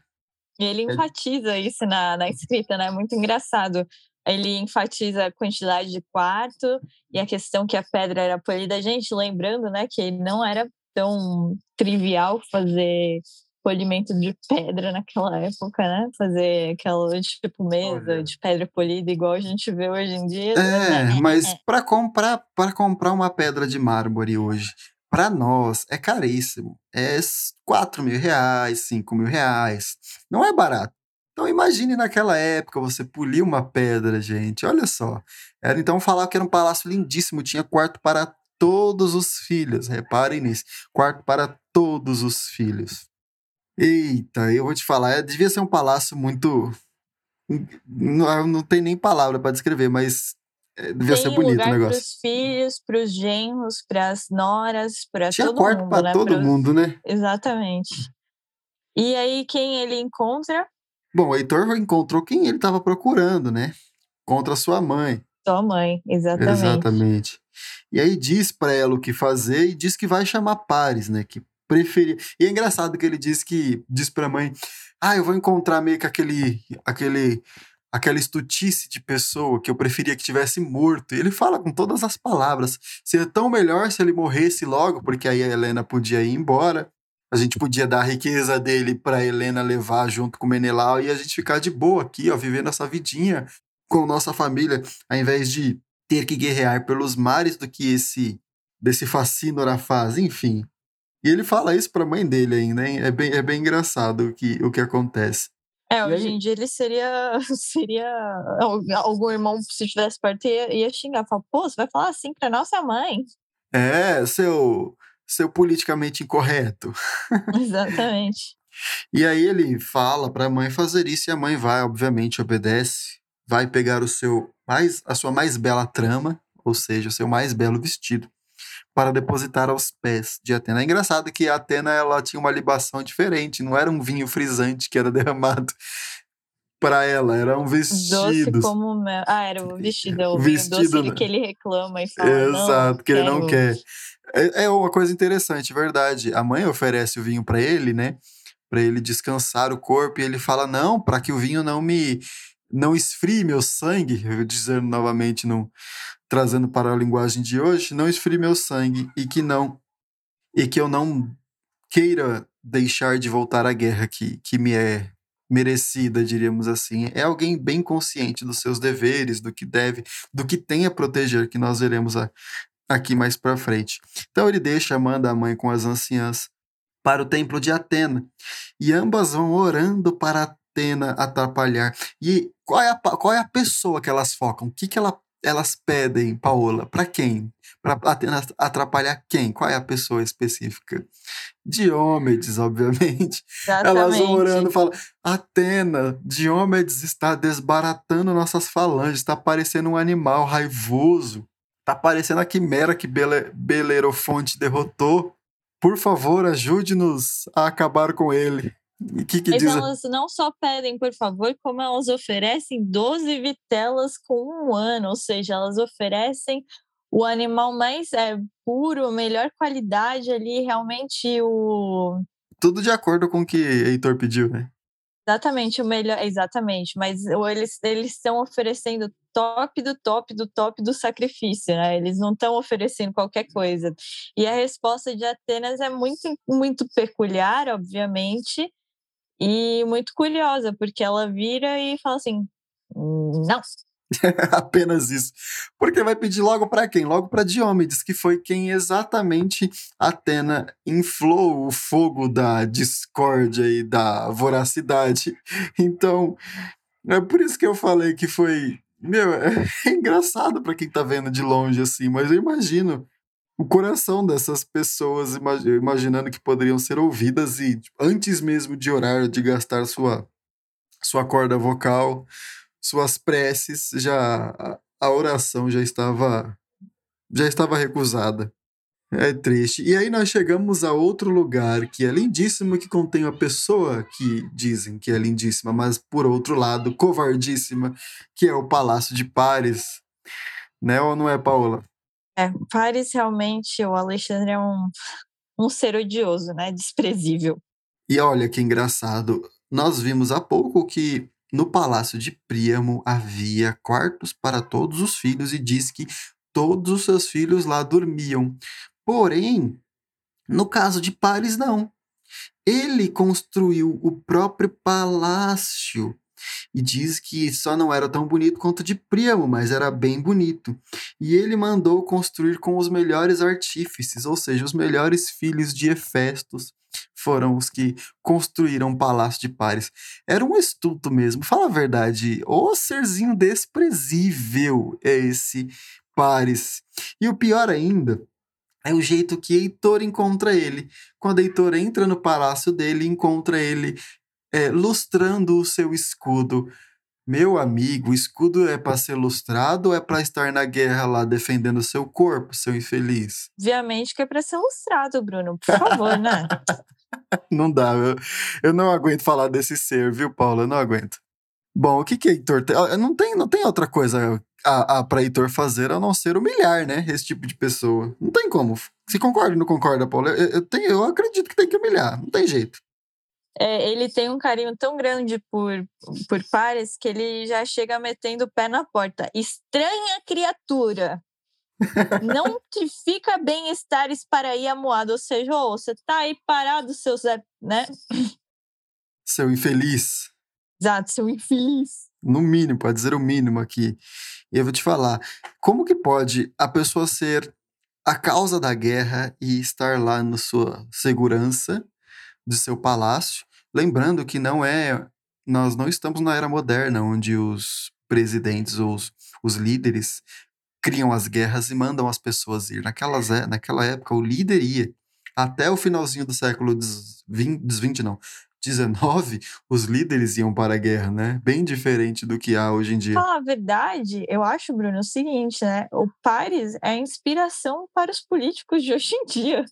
E ele é enfatiza é... isso na, na escrita, né? Muito engraçado. Ele enfatiza a quantidade de quarto e a questão que a pedra era polida. Gente, lembrando, né, que não era tão trivial fazer polimento de pedra naquela época, né? Fazer aquela tipo mesa Olha. de pedra polida igual a gente vê hoje em dia.
É, né? mas [LAUGHS] para comprar para comprar uma pedra de mármore hoje, para nós é caríssimo. É 4 mil reais, 5 mil reais. Não é barato. Então imagine naquela época você polir uma pedra, gente. Olha só. Era então falar que era um palácio lindíssimo, tinha quarto para todos os filhos. Reparem nisso. Quarto para todos os filhos. Eita, eu vou te falar, é, devia ser um palácio muito. Não, não tem nem palavra para descrever, mas é, devia tem ser bonito lugar o negócio. Para
os filhos, para os genros, para as noras, para todo
quarto
mundo.
para
né?
todo pros... mundo, né?
Exatamente. E aí, quem ele encontra?
Bom, o Heitor encontrou quem ele estava procurando, né? Contra sua mãe.
Sua mãe, exatamente.
Exatamente. E aí diz para ela o que fazer e diz que vai chamar Pares, né? Que preferia. E é engraçado que ele diz que diz pra mãe: "Ah, eu vou encontrar meio que aquele aquele aquela estutice de pessoa que eu preferia que tivesse morto". E ele fala com todas as palavras. Seria tão melhor se ele morresse logo, porque aí a Helena podia ir embora. A gente podia dar a riqueza dele para Helena levar junto com Menelau e a gente ficar de boa aqui, ó, vivendo essa vidinha com nossa família, ao invés de ter que guerrear pelos mares do que esse desse fascínora faz, enfim. E ele fala isso pra mãe dele ainda, hein? É bem, é bem engraçado o que, o que acontece.
É, hoje aí... em dia ele seria, [LAUGHS] seria. Algum irmão, se estivesse perto, ia, ia xingar. Falar, pô, você vai falar assim pra nossa mãe.
É, seu, seu politicamente incorreto. [LAUGHS]
Exatamente.
e aí ele fala pra mãe fazer isso e a mãe vai, obviamente, obedece. Vai pegar o seu mais, a sua mais bela trama, ou seja, o seu mais belo vestido para depositar aos pés de Atena. É engraçado que a Atena ela tinha uma libação diferente, não era um vinho frisante que era [LAUGHS] derramado para ela, era um vestido.
Doce como mel. Ah, era o vestido, é o vestido doce né? que ele reclama e fala.
Exato, que
ele
não quer. É, é uma coisa interessante, verdade. A mãe oferece o vinho para ele, né? Para ele descansar o corpo e ele fala: "Não, para que o vinho não me não esfrie meu sangue", eu dizendo novamente não trazendo para a linguagem de hoje, não esfrie meu sangue e que não e que eu não queira deixar de voltar à guerra que, que me é merecida, diríamos assim. É alguém bem consciente dos seus deveres, do que deve, do que tem a proteger, que nós veremos a, aqui mais para frente. Então ele deixa, manda a mãe com as anciãs para o templo de Atena, e ambas vão orando para Atena atrapalhar. E qual é a, qual é a pessoa que elas focam? O que, que ela elas pedem, Paola, para quem? Para atrapalhar quem? Qual é a pessoa específica? Diomedes, [LAUGHS] obviamente. Exatamente. Elas vão orando e falam: Atena, Diomedes está desbaratando nossas falanges, está parecendo um animal raivoso, está parecendo a quimera que Bele Belerofonte derrotou. Por favor, ajude-nos a acabar com ele. Que que
Mas diz? elas não só pedem, por favor, como elas oferecem 12 vitelas com um ano, ou seja, elas oferecem o animal mais é, puro, melhor qualidade ali, realmente o.
Tudo de acordo com o que Heitor pediu, né?
Exatamente, o melhor, exatamente, mas eles eles estão oferecendo top do top do top do sacrifício, né? Eles não estão oferecendo qualquer coisa. E a resposta de Atenas é muito muito peculiar, obviamente, e muito curiosa, porque ela vira e fala assim: "Não, [LAUGHS]
Apenas isso. Porque vai pedir logo para quem? Logo para Diomedes, que foi quem exatamente Atena inflou o fogo da discórdia e da voracidade. Então, é por isso que eu falei que foi. Meu, [LAUGHS] é, engraçado para quem tá vendo de longe assim, mas eu imagino o coração dessas pessoas imaginando que poderiam ser ouvidas e tipo, antes mesmo de orar, de gastar sua, sua corda vocal, suas preces, já a oração já estava já estava recusada. É triste. E aí nós chegamos a outro lugar que é lindíssimo, que contém uma pessoa que dizem que é lindíssima, mas por outro lado, covardíssima, que é o Palácio de Paris. Né ou não é, Paola?
É, realmente, o Alexandre é um, um ser odioso, né? Desprezível.
E olha que engraçado. Nós vimos há pouco que no palácio de Príamo havia quartos para todos os filhos e diz que todos os seus filhos lá dormiam. Porém, no caso de Paris, não. Ele construiu o próprio palácio e diz que só não era tão bonito quanto de Príamo, mas era bem bonito. E ele mandou construir com os melhores artífices, ou seja, os melhores filhos de Hefestos foram os que construíram o Palácio de Paris. Era um estudo mesmo, fala a verdade. O serzinho desprezível é esse Paris. E o pior ainda é o jeito que Heitor encontra ele. Quando Heitor entra no palácio dele, encontra ele é, lustrando o seu escudo. Meu amigo, o escudo é para ser lustrado ou é para estar na guerra lá defendendo o seu corpo, seu infeliz?
Obviamente que é para ser lustrado, Bruno. Por favor, né? [LAUGHS]
não dá, eu, eu não aguento falar desse ser, viu, Paulo? Eu não aguento. Bom, o que que Heitor tem? Não tem, não tem outra coisa a, a para Heitor fazer a não ser humilhar, né? Esse tipo de pessoa. Não tem como. Se concorda ou não concorda, Paulo? Eu, eu, tenho, eu acredito que tem que humilhar. Não tem jeito.
É, ele tem um carinho tão grande por, por Pares que ele já chega metendo o pé na porta. Estranha criatura! não [LAUGHS] te fica bem estares para aí amuado, ou seja, oh, você tá aí parado, seu Zé, né?
Seu infeliz.
Exato, seu infeliz.
No mínimo, pode dizer o mínimo aqui. E eu vou te falar, como que pode a pessoa ser a causa da guerra e estar lá na sua segurança de seu palácio? Lembrando que não é, nós não estamos na era moderna, onde os presidentes ou os, os líderes criam as guerras e mandam as pessoas ir. Naquelas, é, naquela época, o líder ia. Até o finalzinho do século XX, não, 19, os líderes iam para a guerra, né? Bem diferente do que há hoje em dia.
Falar a verdade, eu acho, Bruno, o seguinte, né? O Paris é a inspiração para os políticos de hoje em dia.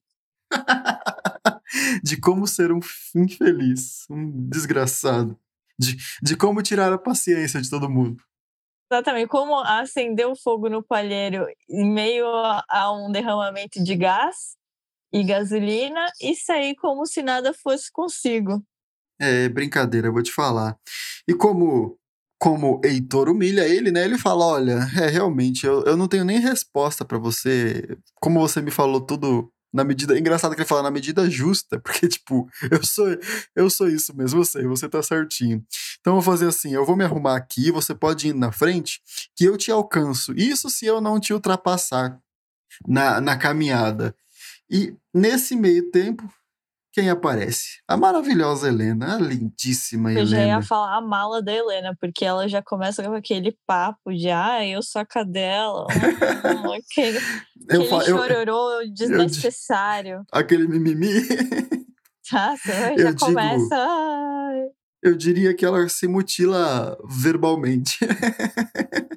[LAUGHS]
de como ser um infeliz, um desgraçado. De, de como tirar a paciência de todo mundo.
Exatamente, como acender o fogo no palheiro em meio a um derramamento de gás e gasolina e sair como se nada fosse consigo.
É brincadeira, eu vou te falar. E como como Heitor humilha ele, né? Ele fala: Olha, é realmente, eu, eu não tenho nem resposta para você. Como você me falou tudo na medida. Engraçado que ele fala na medida justa, [LAUGHS] porque, tipo, eu sou, eu sou isso mesmo, você, você tá certinho. Então eu vou fazer assim: eu vou me arrumar aqui, você pode ir na frente, que eu te alcanço. Isso se eu não te ultrapassar na, na caminhada. E nesse meio tempo, quem aparece? A maravilhosa Helena, a lindíssima
eu
Helena. Eu
já ia falar a mala da Helena, porque ela já começa com aquele papo de ah, eu sou a cadela, [LAUGHS] aquele, eu chororô [LAUGHS] eu, desnecessário.
Eu, aquele mimimi.
Nossa, [LAUGHS] já começa.
eu diria que ela se mutila verbalmente. [LAUGHS]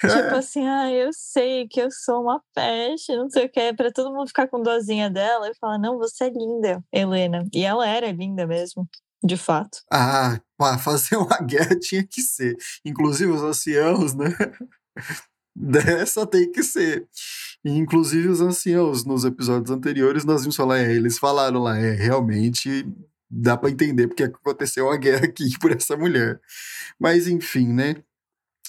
Tipo assim, ah, eu sei que eu sou uma peste, não sei o que, para todo mundo ficar com dozinha dela e falar: não, você é linda, Helena. E ela era linda mesmo, de fato.
Ah, fazer uma guerra tinha que ser. Inclusive os anciãos, né? Dessa tem que ser. E, inclusive os anciãos, nos episódios anteriores, nós vimos falar, é, eles falaram lá, é, realmente dá para entender porque aconteceu uma guerra aqui [LAUGHS] por essa mulher. Mas enfim, né?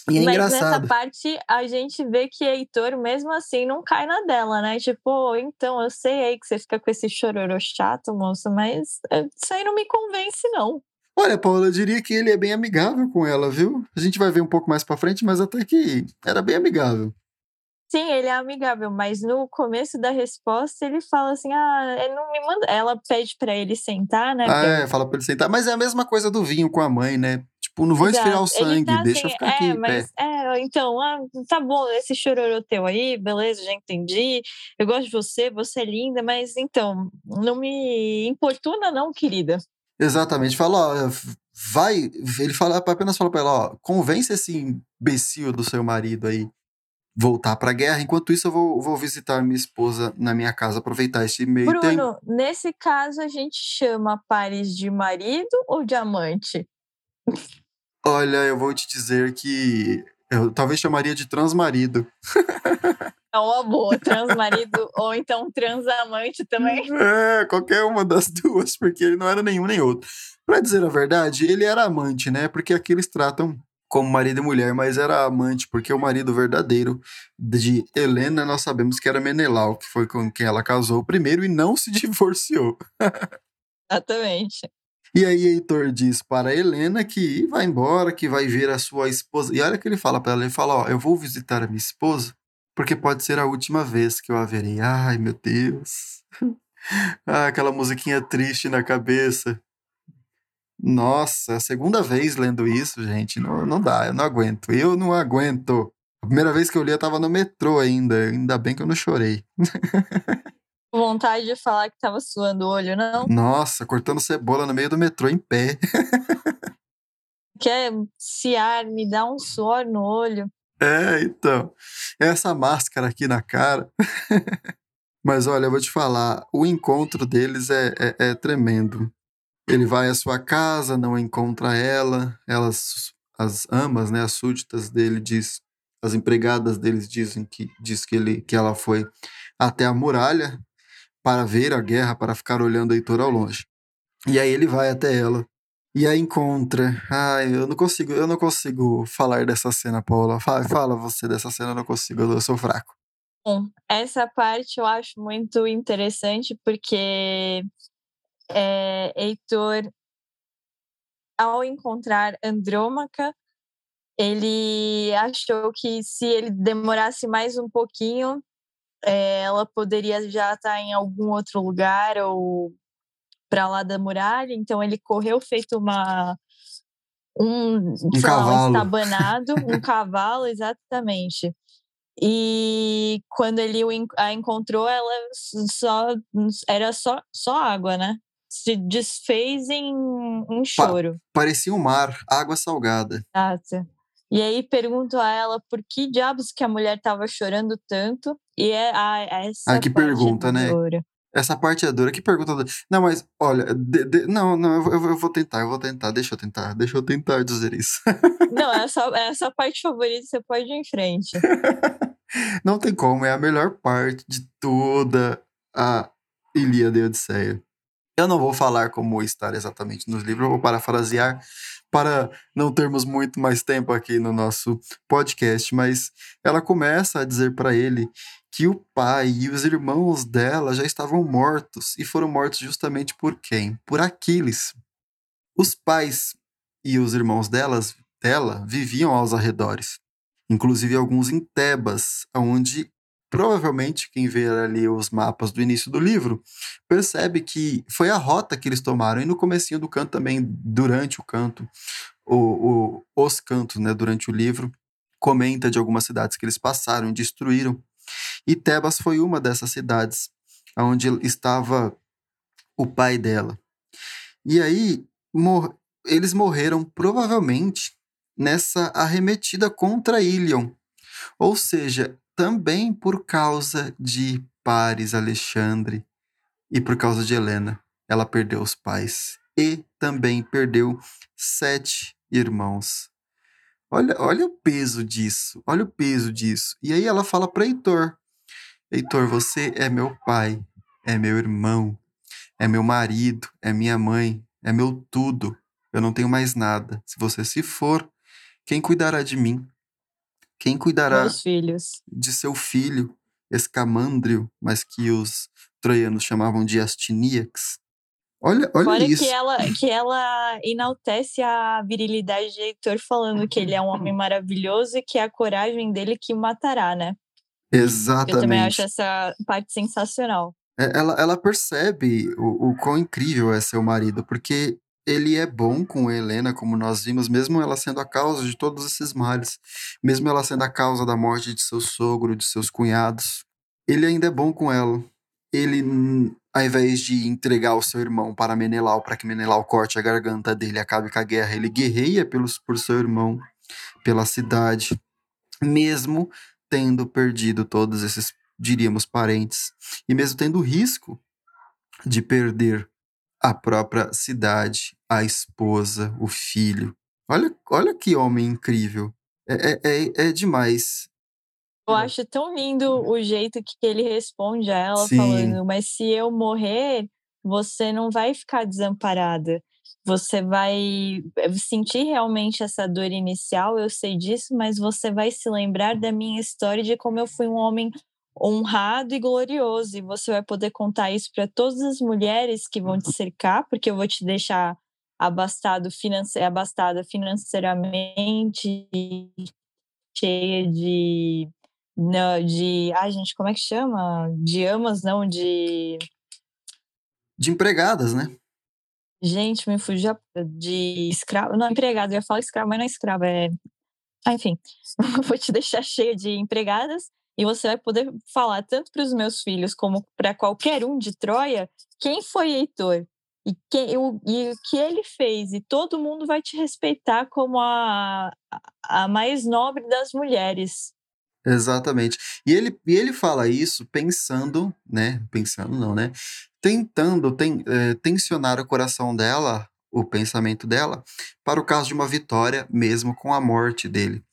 E é
Mas
engraçado.
nessa parte a gente vê que Heitor, mesmo assim, não cai na dela, né? Tipo, então eu sei aí que você fica com esse chororô chato, moça, mas eh, isso aí não me convence, não.
Olha, Paula, eu diria que ele é bem amigável com ela, viu? A gente vai ver um pouco mais pra frente, mas até que era bem amigável.
Sim, ele é amigável, mas no começo da resposta ele fala assim: ah, ele não me manda. Ela pede pra ele sentar, né?
Ah, é, fala pra ele sentar. Mas é a mesma coisa do vinho com a mãe, né? Tipo, não vou esfriar o
Exato.
Sangue,
tá
deixa eu
assim,
ficar aqui
é,
pé.
mas é, então, ah, tá bom, esse chororô teu aí, beleza, já entendi. Eu gosto de você, você é linda, mas então, não me importuna, não, querida.
Exatamente. Fala, ó, vai. Ele fala, apenas fala pra ela, ó, convence esse imbecil do seu marido aí voltar pra guerra. Enquanto isso, eu vou, vou visitar minha esposa na minha casa, aproveitar esse meio tempo.
Bruno, nesse caso a gente chama Paris de marido ou de amante?
Olha, eu vou te dizer que eu talvez chamaria de transmarido.
É uma boa, [LAUGHS] transmarido ou então transamante também. [LAUGHS]
É, qualquer uma das duas, porque ele não era nenhum nem outro. Pra dizer a verdade, ele era amante, né? Porque aqui eles tratam como marido e mulher, mas era amante, porque o marido verdadeiro de Helena nós sabemos que era Menelau, que foi com quem ela casou primeiro e não se [LAUGHS] divorciou.
Exatamente.
E aí Heitor diz para Helena que vai embora, que vai ver a sua esposa. E olha o que ele fala para ela, ele fala, ó, eu vou visitar a minha esposa, porque pode ser a última vez que eu a verei. Ai, meu Deus. [LAUGHS] ah, aquela musiquinha triste na cabeça. Nossa, a segunda vez lendo isso, gente, não, não dá, eu não aguento. Eu não aguento. A primeira vez que eu li, eu tava no metrô ainda. Ainda bem que eu não chorei. [LAUGHS]
Vontade de falar que tava suando o olho, não?
Nossa, cortando cebola no meio do metrô em pé.
Quer ciar, me dá um suor no olho.
É, então. Essa máscara aqui na cara. [LAUGHS] Mas olha, eu vou te falar, o encontro deles é, é, é tremendo. Ele vai à sua casa, não encontra ela, elas, as amas, né, as súditas dele diz, as empregadas deles dizem que diz que ele que ela foi até a muralha para ver a guerra, para ficar olhando Heitor ao longe. E aí ele vai até ela e a encontra. Ai, eu não consigo, eu não consigo falar dessa cena, Paula. Fala, fala você dessa cena, eu não consigo, eu sou fraco.
Bom, essa parte eu acho muito interessante porque é, Heitor, ao encontrar Andrômaca, ele achou que se ele demorasse mais um pouquinho, é, ela poderia já estar em algum outro lugar ou para lá da muralha. Então ele correu feito uma um, lá, um
cavalo. [LAUGHS]
estabanado, um cavalo, exatamente. E quando ele a encontrou, ela só era só, só água, né? Se desfez em um choro.
Parecia um mar, água salgada.
Exato. E aí pergunto a ela por que diabos que a mulher estava chorando tanto. E é ah, essa
Ah, que
parte é
pergunta, né?
dura.
Essa parte é dura. Que pergunta. do- Não, mas olha, de- de- não, não, eu, eu vou tentar, eu vou tentar. Deixa eu tentar, deixa eu tentar dizer isso.
Não, essa, essa parte favorita você pode ir em frente. [LAUGHS]
Não tem como, é a melhor parte de toda a Ilíada e Odisseia. Eu não vou falar como está exatamente nos livros, vou parafrasear para não termos muito mais tempo aqui no nosso podcast, mas ela começa a dizer para ele que o pai e os irmãos dela já estavam mortos e foram mortos justamente por quem? Por Aquiles. Os pais e os irmãos delas, dela viviam aos arredores inclusive alguns em Tebas, onde provavelmente quem vê ali os mapas do início do livro percebe que foi a rota que eles tomaram e no comecinho do canto também durante o canto o, o- os cantos né durante o livro comenta de algumas cidades que eles passaram e destruíram e Tebas foi uma dessas cidades onde estava o pai dela e aí mor- eles morreram provavelmente nessa arremetida contra Ilion. Ou seja, também por causa de Paris Alexandre e por causa de Helena. Ela perdeu os pais e também perdeu sete irmãos. Olha, olha o peso disso, olha o peso disso. E aí ela fala para Heitor: Heitor, você é meu pai, é meu irmão, é meu marido, é minha mãe. é meu tudo. Eu não tenho mais nada. Se você se for, quem cuidará de mim? Quem cuidará de seu filho, Escamandrio, mas que os troianos chamavam de Astiníax? Olha, olha
Fora
isso.
que ela, que ela enaltece a virilidade de Heitor falando que ele é um homem [LAUGHS] maravilhoso e que é a coragem dele que o matará, né?
Exatamente.
Eu também acho essa parte sensacional.
É, ela, ela percebe o, o quão incrível é seu marido, porque ele é bom com Helena, como nós vimos, mesmo ela sendo a causa de todos esses males, mesmo ela sendo a causa da morte de seu sogro, de seus cunhados. Ele ainda é bom com ela. Ele, ao invés de entregar o seu irmão para Menelau, para que Menelau corte a garganta dele e acabe com a guerra, ele guerreia pelos, por seu irmão, pela cidade, mesmo tendo perdido todos esses, diríamos, parentes, e mesmo tendo o risco de perder a própria cidade, a esposa, o filho. Olha, olha que homem incrível. É, é, é, é demais.
Eu acho tão lindo o jeito que ele responde a ela,
Sim.
falando: Mas se eu morrer, você não vai ficar desamparada. Você vai sentir realmente essa dor inicial, eu sei disso, mas você vai se lembrar da minha história de como eu fui um homem honrado e glorioso. E você vai poder contar isso para todas as mulheres que vão te cercar, porque eu vou te deixar abastado finance abastada financeiramente, cheia de não, de. Ai, gente, como é que chama? De amas, não, de.
De empregadas, né?
Gente, me fugiu de escravo. Não, empregado, eu ia falar escravo, mas não é escravo, é. Ah, enfim, [LAUGHS] vou te deixar cheia de empregadas e você vai poder falar tanto para os meus filhos como para qualquer um de Troia quem foi Heitor e, quem, o, e o que ele fez, e todo mundo vai te respeitar como a, a mais nobre das mulheres.
Exatamente. E ele, e ele fala isso pensando, né? Pensando não, né? Tentando ten, é, tensionar o coração dela, o pensamento dela, para o caso de uma vitória, mesmo com a morte dele.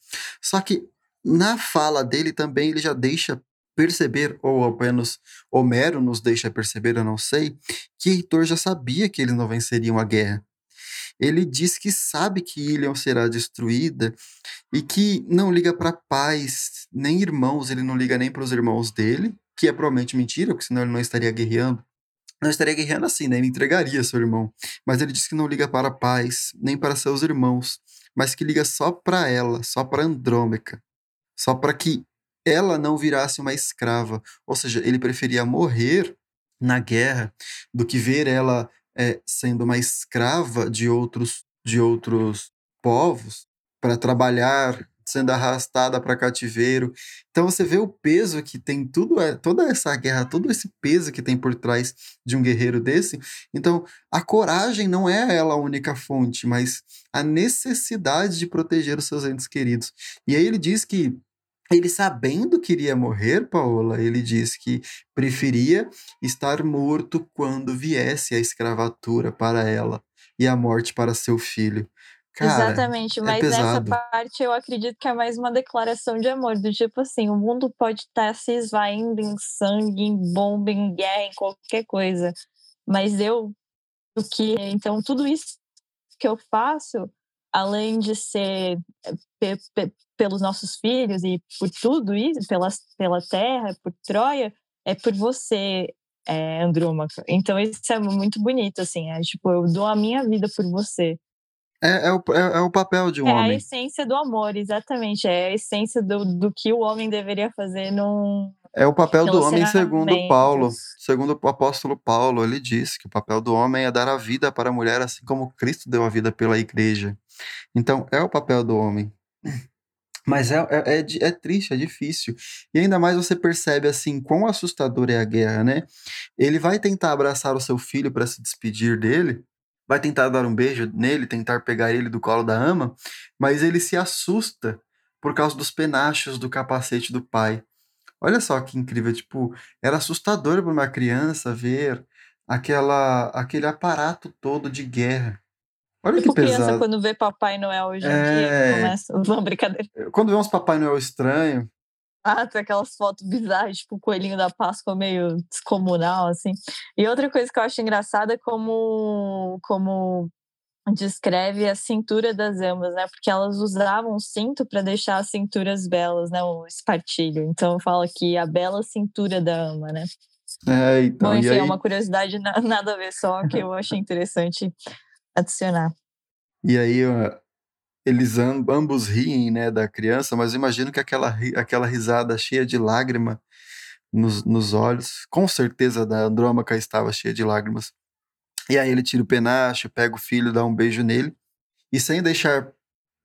Só que na fala dele também ele já deixa perceber, ou ao menos Homero nos deixa perceber, eu não sei, que Heitor já sabia que eles não venceriam a guerra. Ele diz que sabe que Ilion será destruída e que não liga para pais, nem irmãos, ele não liga nem para os irmãos dele, que é provavelmente mentira, porque senão ele não estaria guerreando. Não estaria guerreando assim, né? Ele entregaria seu irmão. Mas ele diz que não liga para pais, nem para seus irmãos, mas que liga só para ela, só para Andrômeca. Só para que ela não virasse uma escrava. Ou seja, ele preferia morrer na guerra do que ver ela é, sendo uma escrava de outros, de outros povos para trabalhar, sendo arrastada para cativeiro. Então você vê o peso que tem tudo, é, toda essa guerra, todo esse peso que tem por trás de um guerreiro desse. Então a coragem não é ela a única fonte, mas a necessidade de proteger os seus entes queridos. E aí ele diz que ele sabendo que iria morrer, Paola, ele disse que preferia estar morto quando viesse a escravatura para ela e a morte para seu filho. Cara,
Exatamente,
é
mas nessa
pesado.
parte eu acredito que é mais uma declaração de amor, do tipo assim, o mundo pode estar se esvaindo em sangue, em bomba, em guerra, em qualquer coisa, mas eu, o que, então tudo isso que eu faço, além de ser pe- pelos nossos filhos e por tudo isso, pela, pela terra, por Troia, é por você, é, Andrômaca. Então isso é muito bonito, assim, é tipo, eu dou a minha vida por você.
É, é, o, é, é o papel de um
É a
homem.
essência do amor, exatamente. É a essência do, do que o homem deveria fazer num.
É o papel do homem segundo. Paulo, segundo o apóstolo Paulo, ele diz que o papel do homem é dar a vida para a mulher, assim como Cristo deu a vida pela igreja. Então, é o papel do homem. Mas é, é, é, é triste, é difícil. E ainda mais você percebe assim quão assustador é a guerra, né? Ele vai tentar abraçar o seu filho para se despedir dele, vai tentar dar um beijo nele, tentar pegar ele do colo da ama, mas ele se assusta por causa dos penachos do capacete do pai. Olha só que incrível, tipo, era assustador para uma criança ver aquela, aquele aparato todo de guerra. Olha que
Tipo criança
pesado.
quando vê Papai Noel hoje em
É.
dia. Começa... [LAUGHS] Não, brincadeira.
Quando vê uns Papai Noel estranho,
Ah, tem aquelas fotos bizarras, tipo o coelhinho da Páscoa meio descomunal, assim. E outra coisa que eu acho engraçada é como, como descreve a cintura das ambas, né? Porque elas usavam cinto para deixar as cinturas belas, né? O espartilho. Então fala que a bela cintura da ama, né?
É, então,
Bom, enfim,
aí...
é uma curiosidade [LAUGHS] nada a ver só que eu achei interessante adicionar.
E aí eles ambos riem, né, da criança, mas imagino que aquela, aquela risada cheia de lágrima nos, nos olhos, com certeza da Andrômaca estava cheia de lágrimas. E aí ele tira o penacho, pega o filho, dá um beijo nele, e sem deixar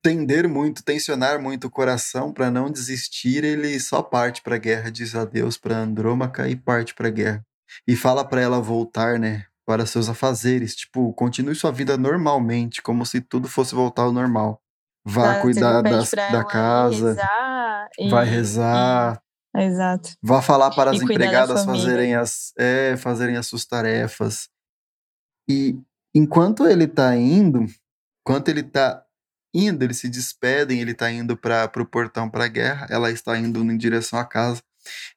tender muito, tensionar muito o coração para não desistir, ele só parte para a guerra, diz adeus para Andrômaca e parte para a guerra. E fala para ela voltar, né, para seus afazeres, tipo, continue sua vida normalmente, como se tudo fosse voltar ao normal. Vá cuidar das, da casa,
rezar
vai rezar.
E... Exato.
Vá falar para as empregadas fazerem as, é, fazerem as suas tarefas. E enquanto ele está indo, enquanto ele está indo, eles se despedem, ele está indo para o portão para a guerra, ela está indo em direção à casa.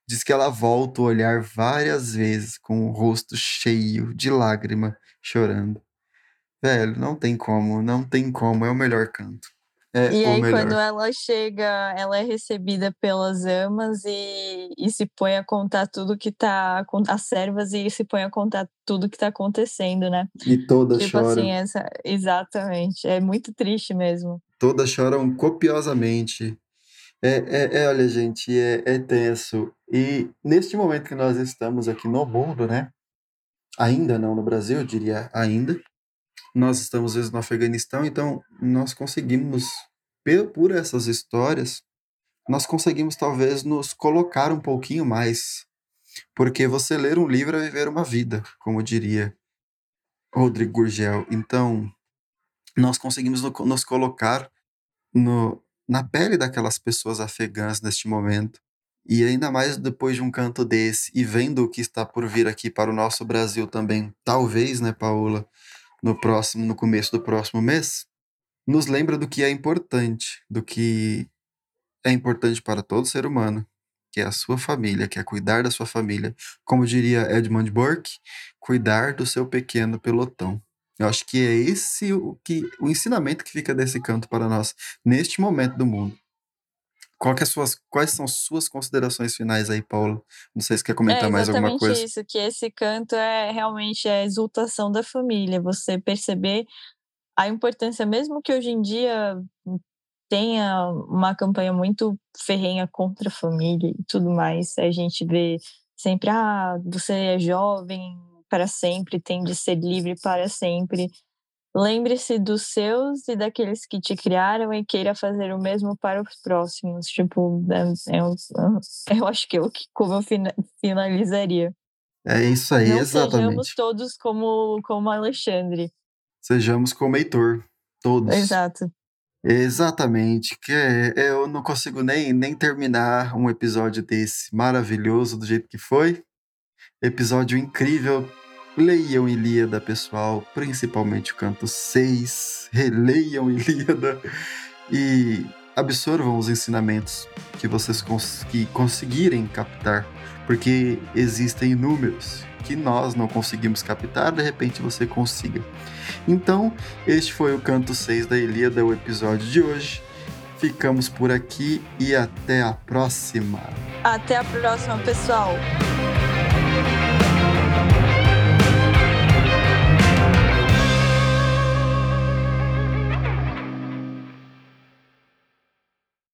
Diz que ela volta o olhar várias vezes com o rosto cheio de lágrima, chorando. Velho, não tem como, não tem como, é o melhor canto. É
e aí,
melhor.
quando ela chega, ela é recebida pelas amas e, e se põe a contar tudo que tá. As servas e se põe a contar tudo que tá acontecendo, né?
E todas
tipo
choram.
Assim, essa, exatamente. É muito triste mesmo.
Todas choram copiosamente. É, é, é olha, gente, é, é tenso. E neste momento que nós estamos aqui no mundo, né? Ainda não no Brasil, eu diria ainda nós estamos às vezes no Afeganistão, então nós conseguimos, por essas histórias, nós conseguimos talvez nos colocar um pouquinho mais. Porque você ler um livro é viver uma vida, como diria Rodrigo Gurgel. Então, nós conseguimos nos colocar no, na pele daquelas pessoas afegãs neste momento. E ainda mais depois de um canto desse, e vendo o que está por vir aqui para o nosso Brasil também, talvez, né, Paula? no próximo, no começo do próximo mês, nos lembra do que é importante, do que é importante para todo ser humano, que é a sua família, que é cuidar da sua família. Como diria Edmund Burke, cuidar do seu pequeno pelotão. Eu acho que é esse o que o ensinamento que fica desse canto para nós neste momento do mundo. É suas, quais são suas considerações finais aí, Paulo? Não sei se quer comentar
é
mais alguma coisa.
isso, que esse canto é realmente a exultação da família, você perceber a importância, mesmo que hoje em dia tenha uma campanha muito ferrenha contra a família e tudo mais, a gente vê sempre, ah, você é jovem para sempre, tem de ser livre para sempre, Lembre-se dos seus e daqueles que te criaram e queira fazer o mesmo para os próximos. Tipo, é, é, [LAUGHS] eu acho que eu como eu finalizaria.
É isso aí,
Não
exatamente.
Sejamos todos como, como Alexandre.
Sejamos como Heitor, todos.
Exato.
Exatamente, que é, eu não consigo nem, nem terminar um episódio desse maravilhoso do jeito que foi. Episódio incrível, Leiam Ilíada, pessoal, principalmente o canto 6. Releiam Ilíada e absorvam os ensinamentos que vocês cons que conseguirem captar, porque existem inúmeros que nós não conseguimos captar, de repente você consiga. Então, este foi o canto 6 da Ilíada, o episódio de hoje. Ficamos por aqui e até a próxima.
Até a próxima, pessoal.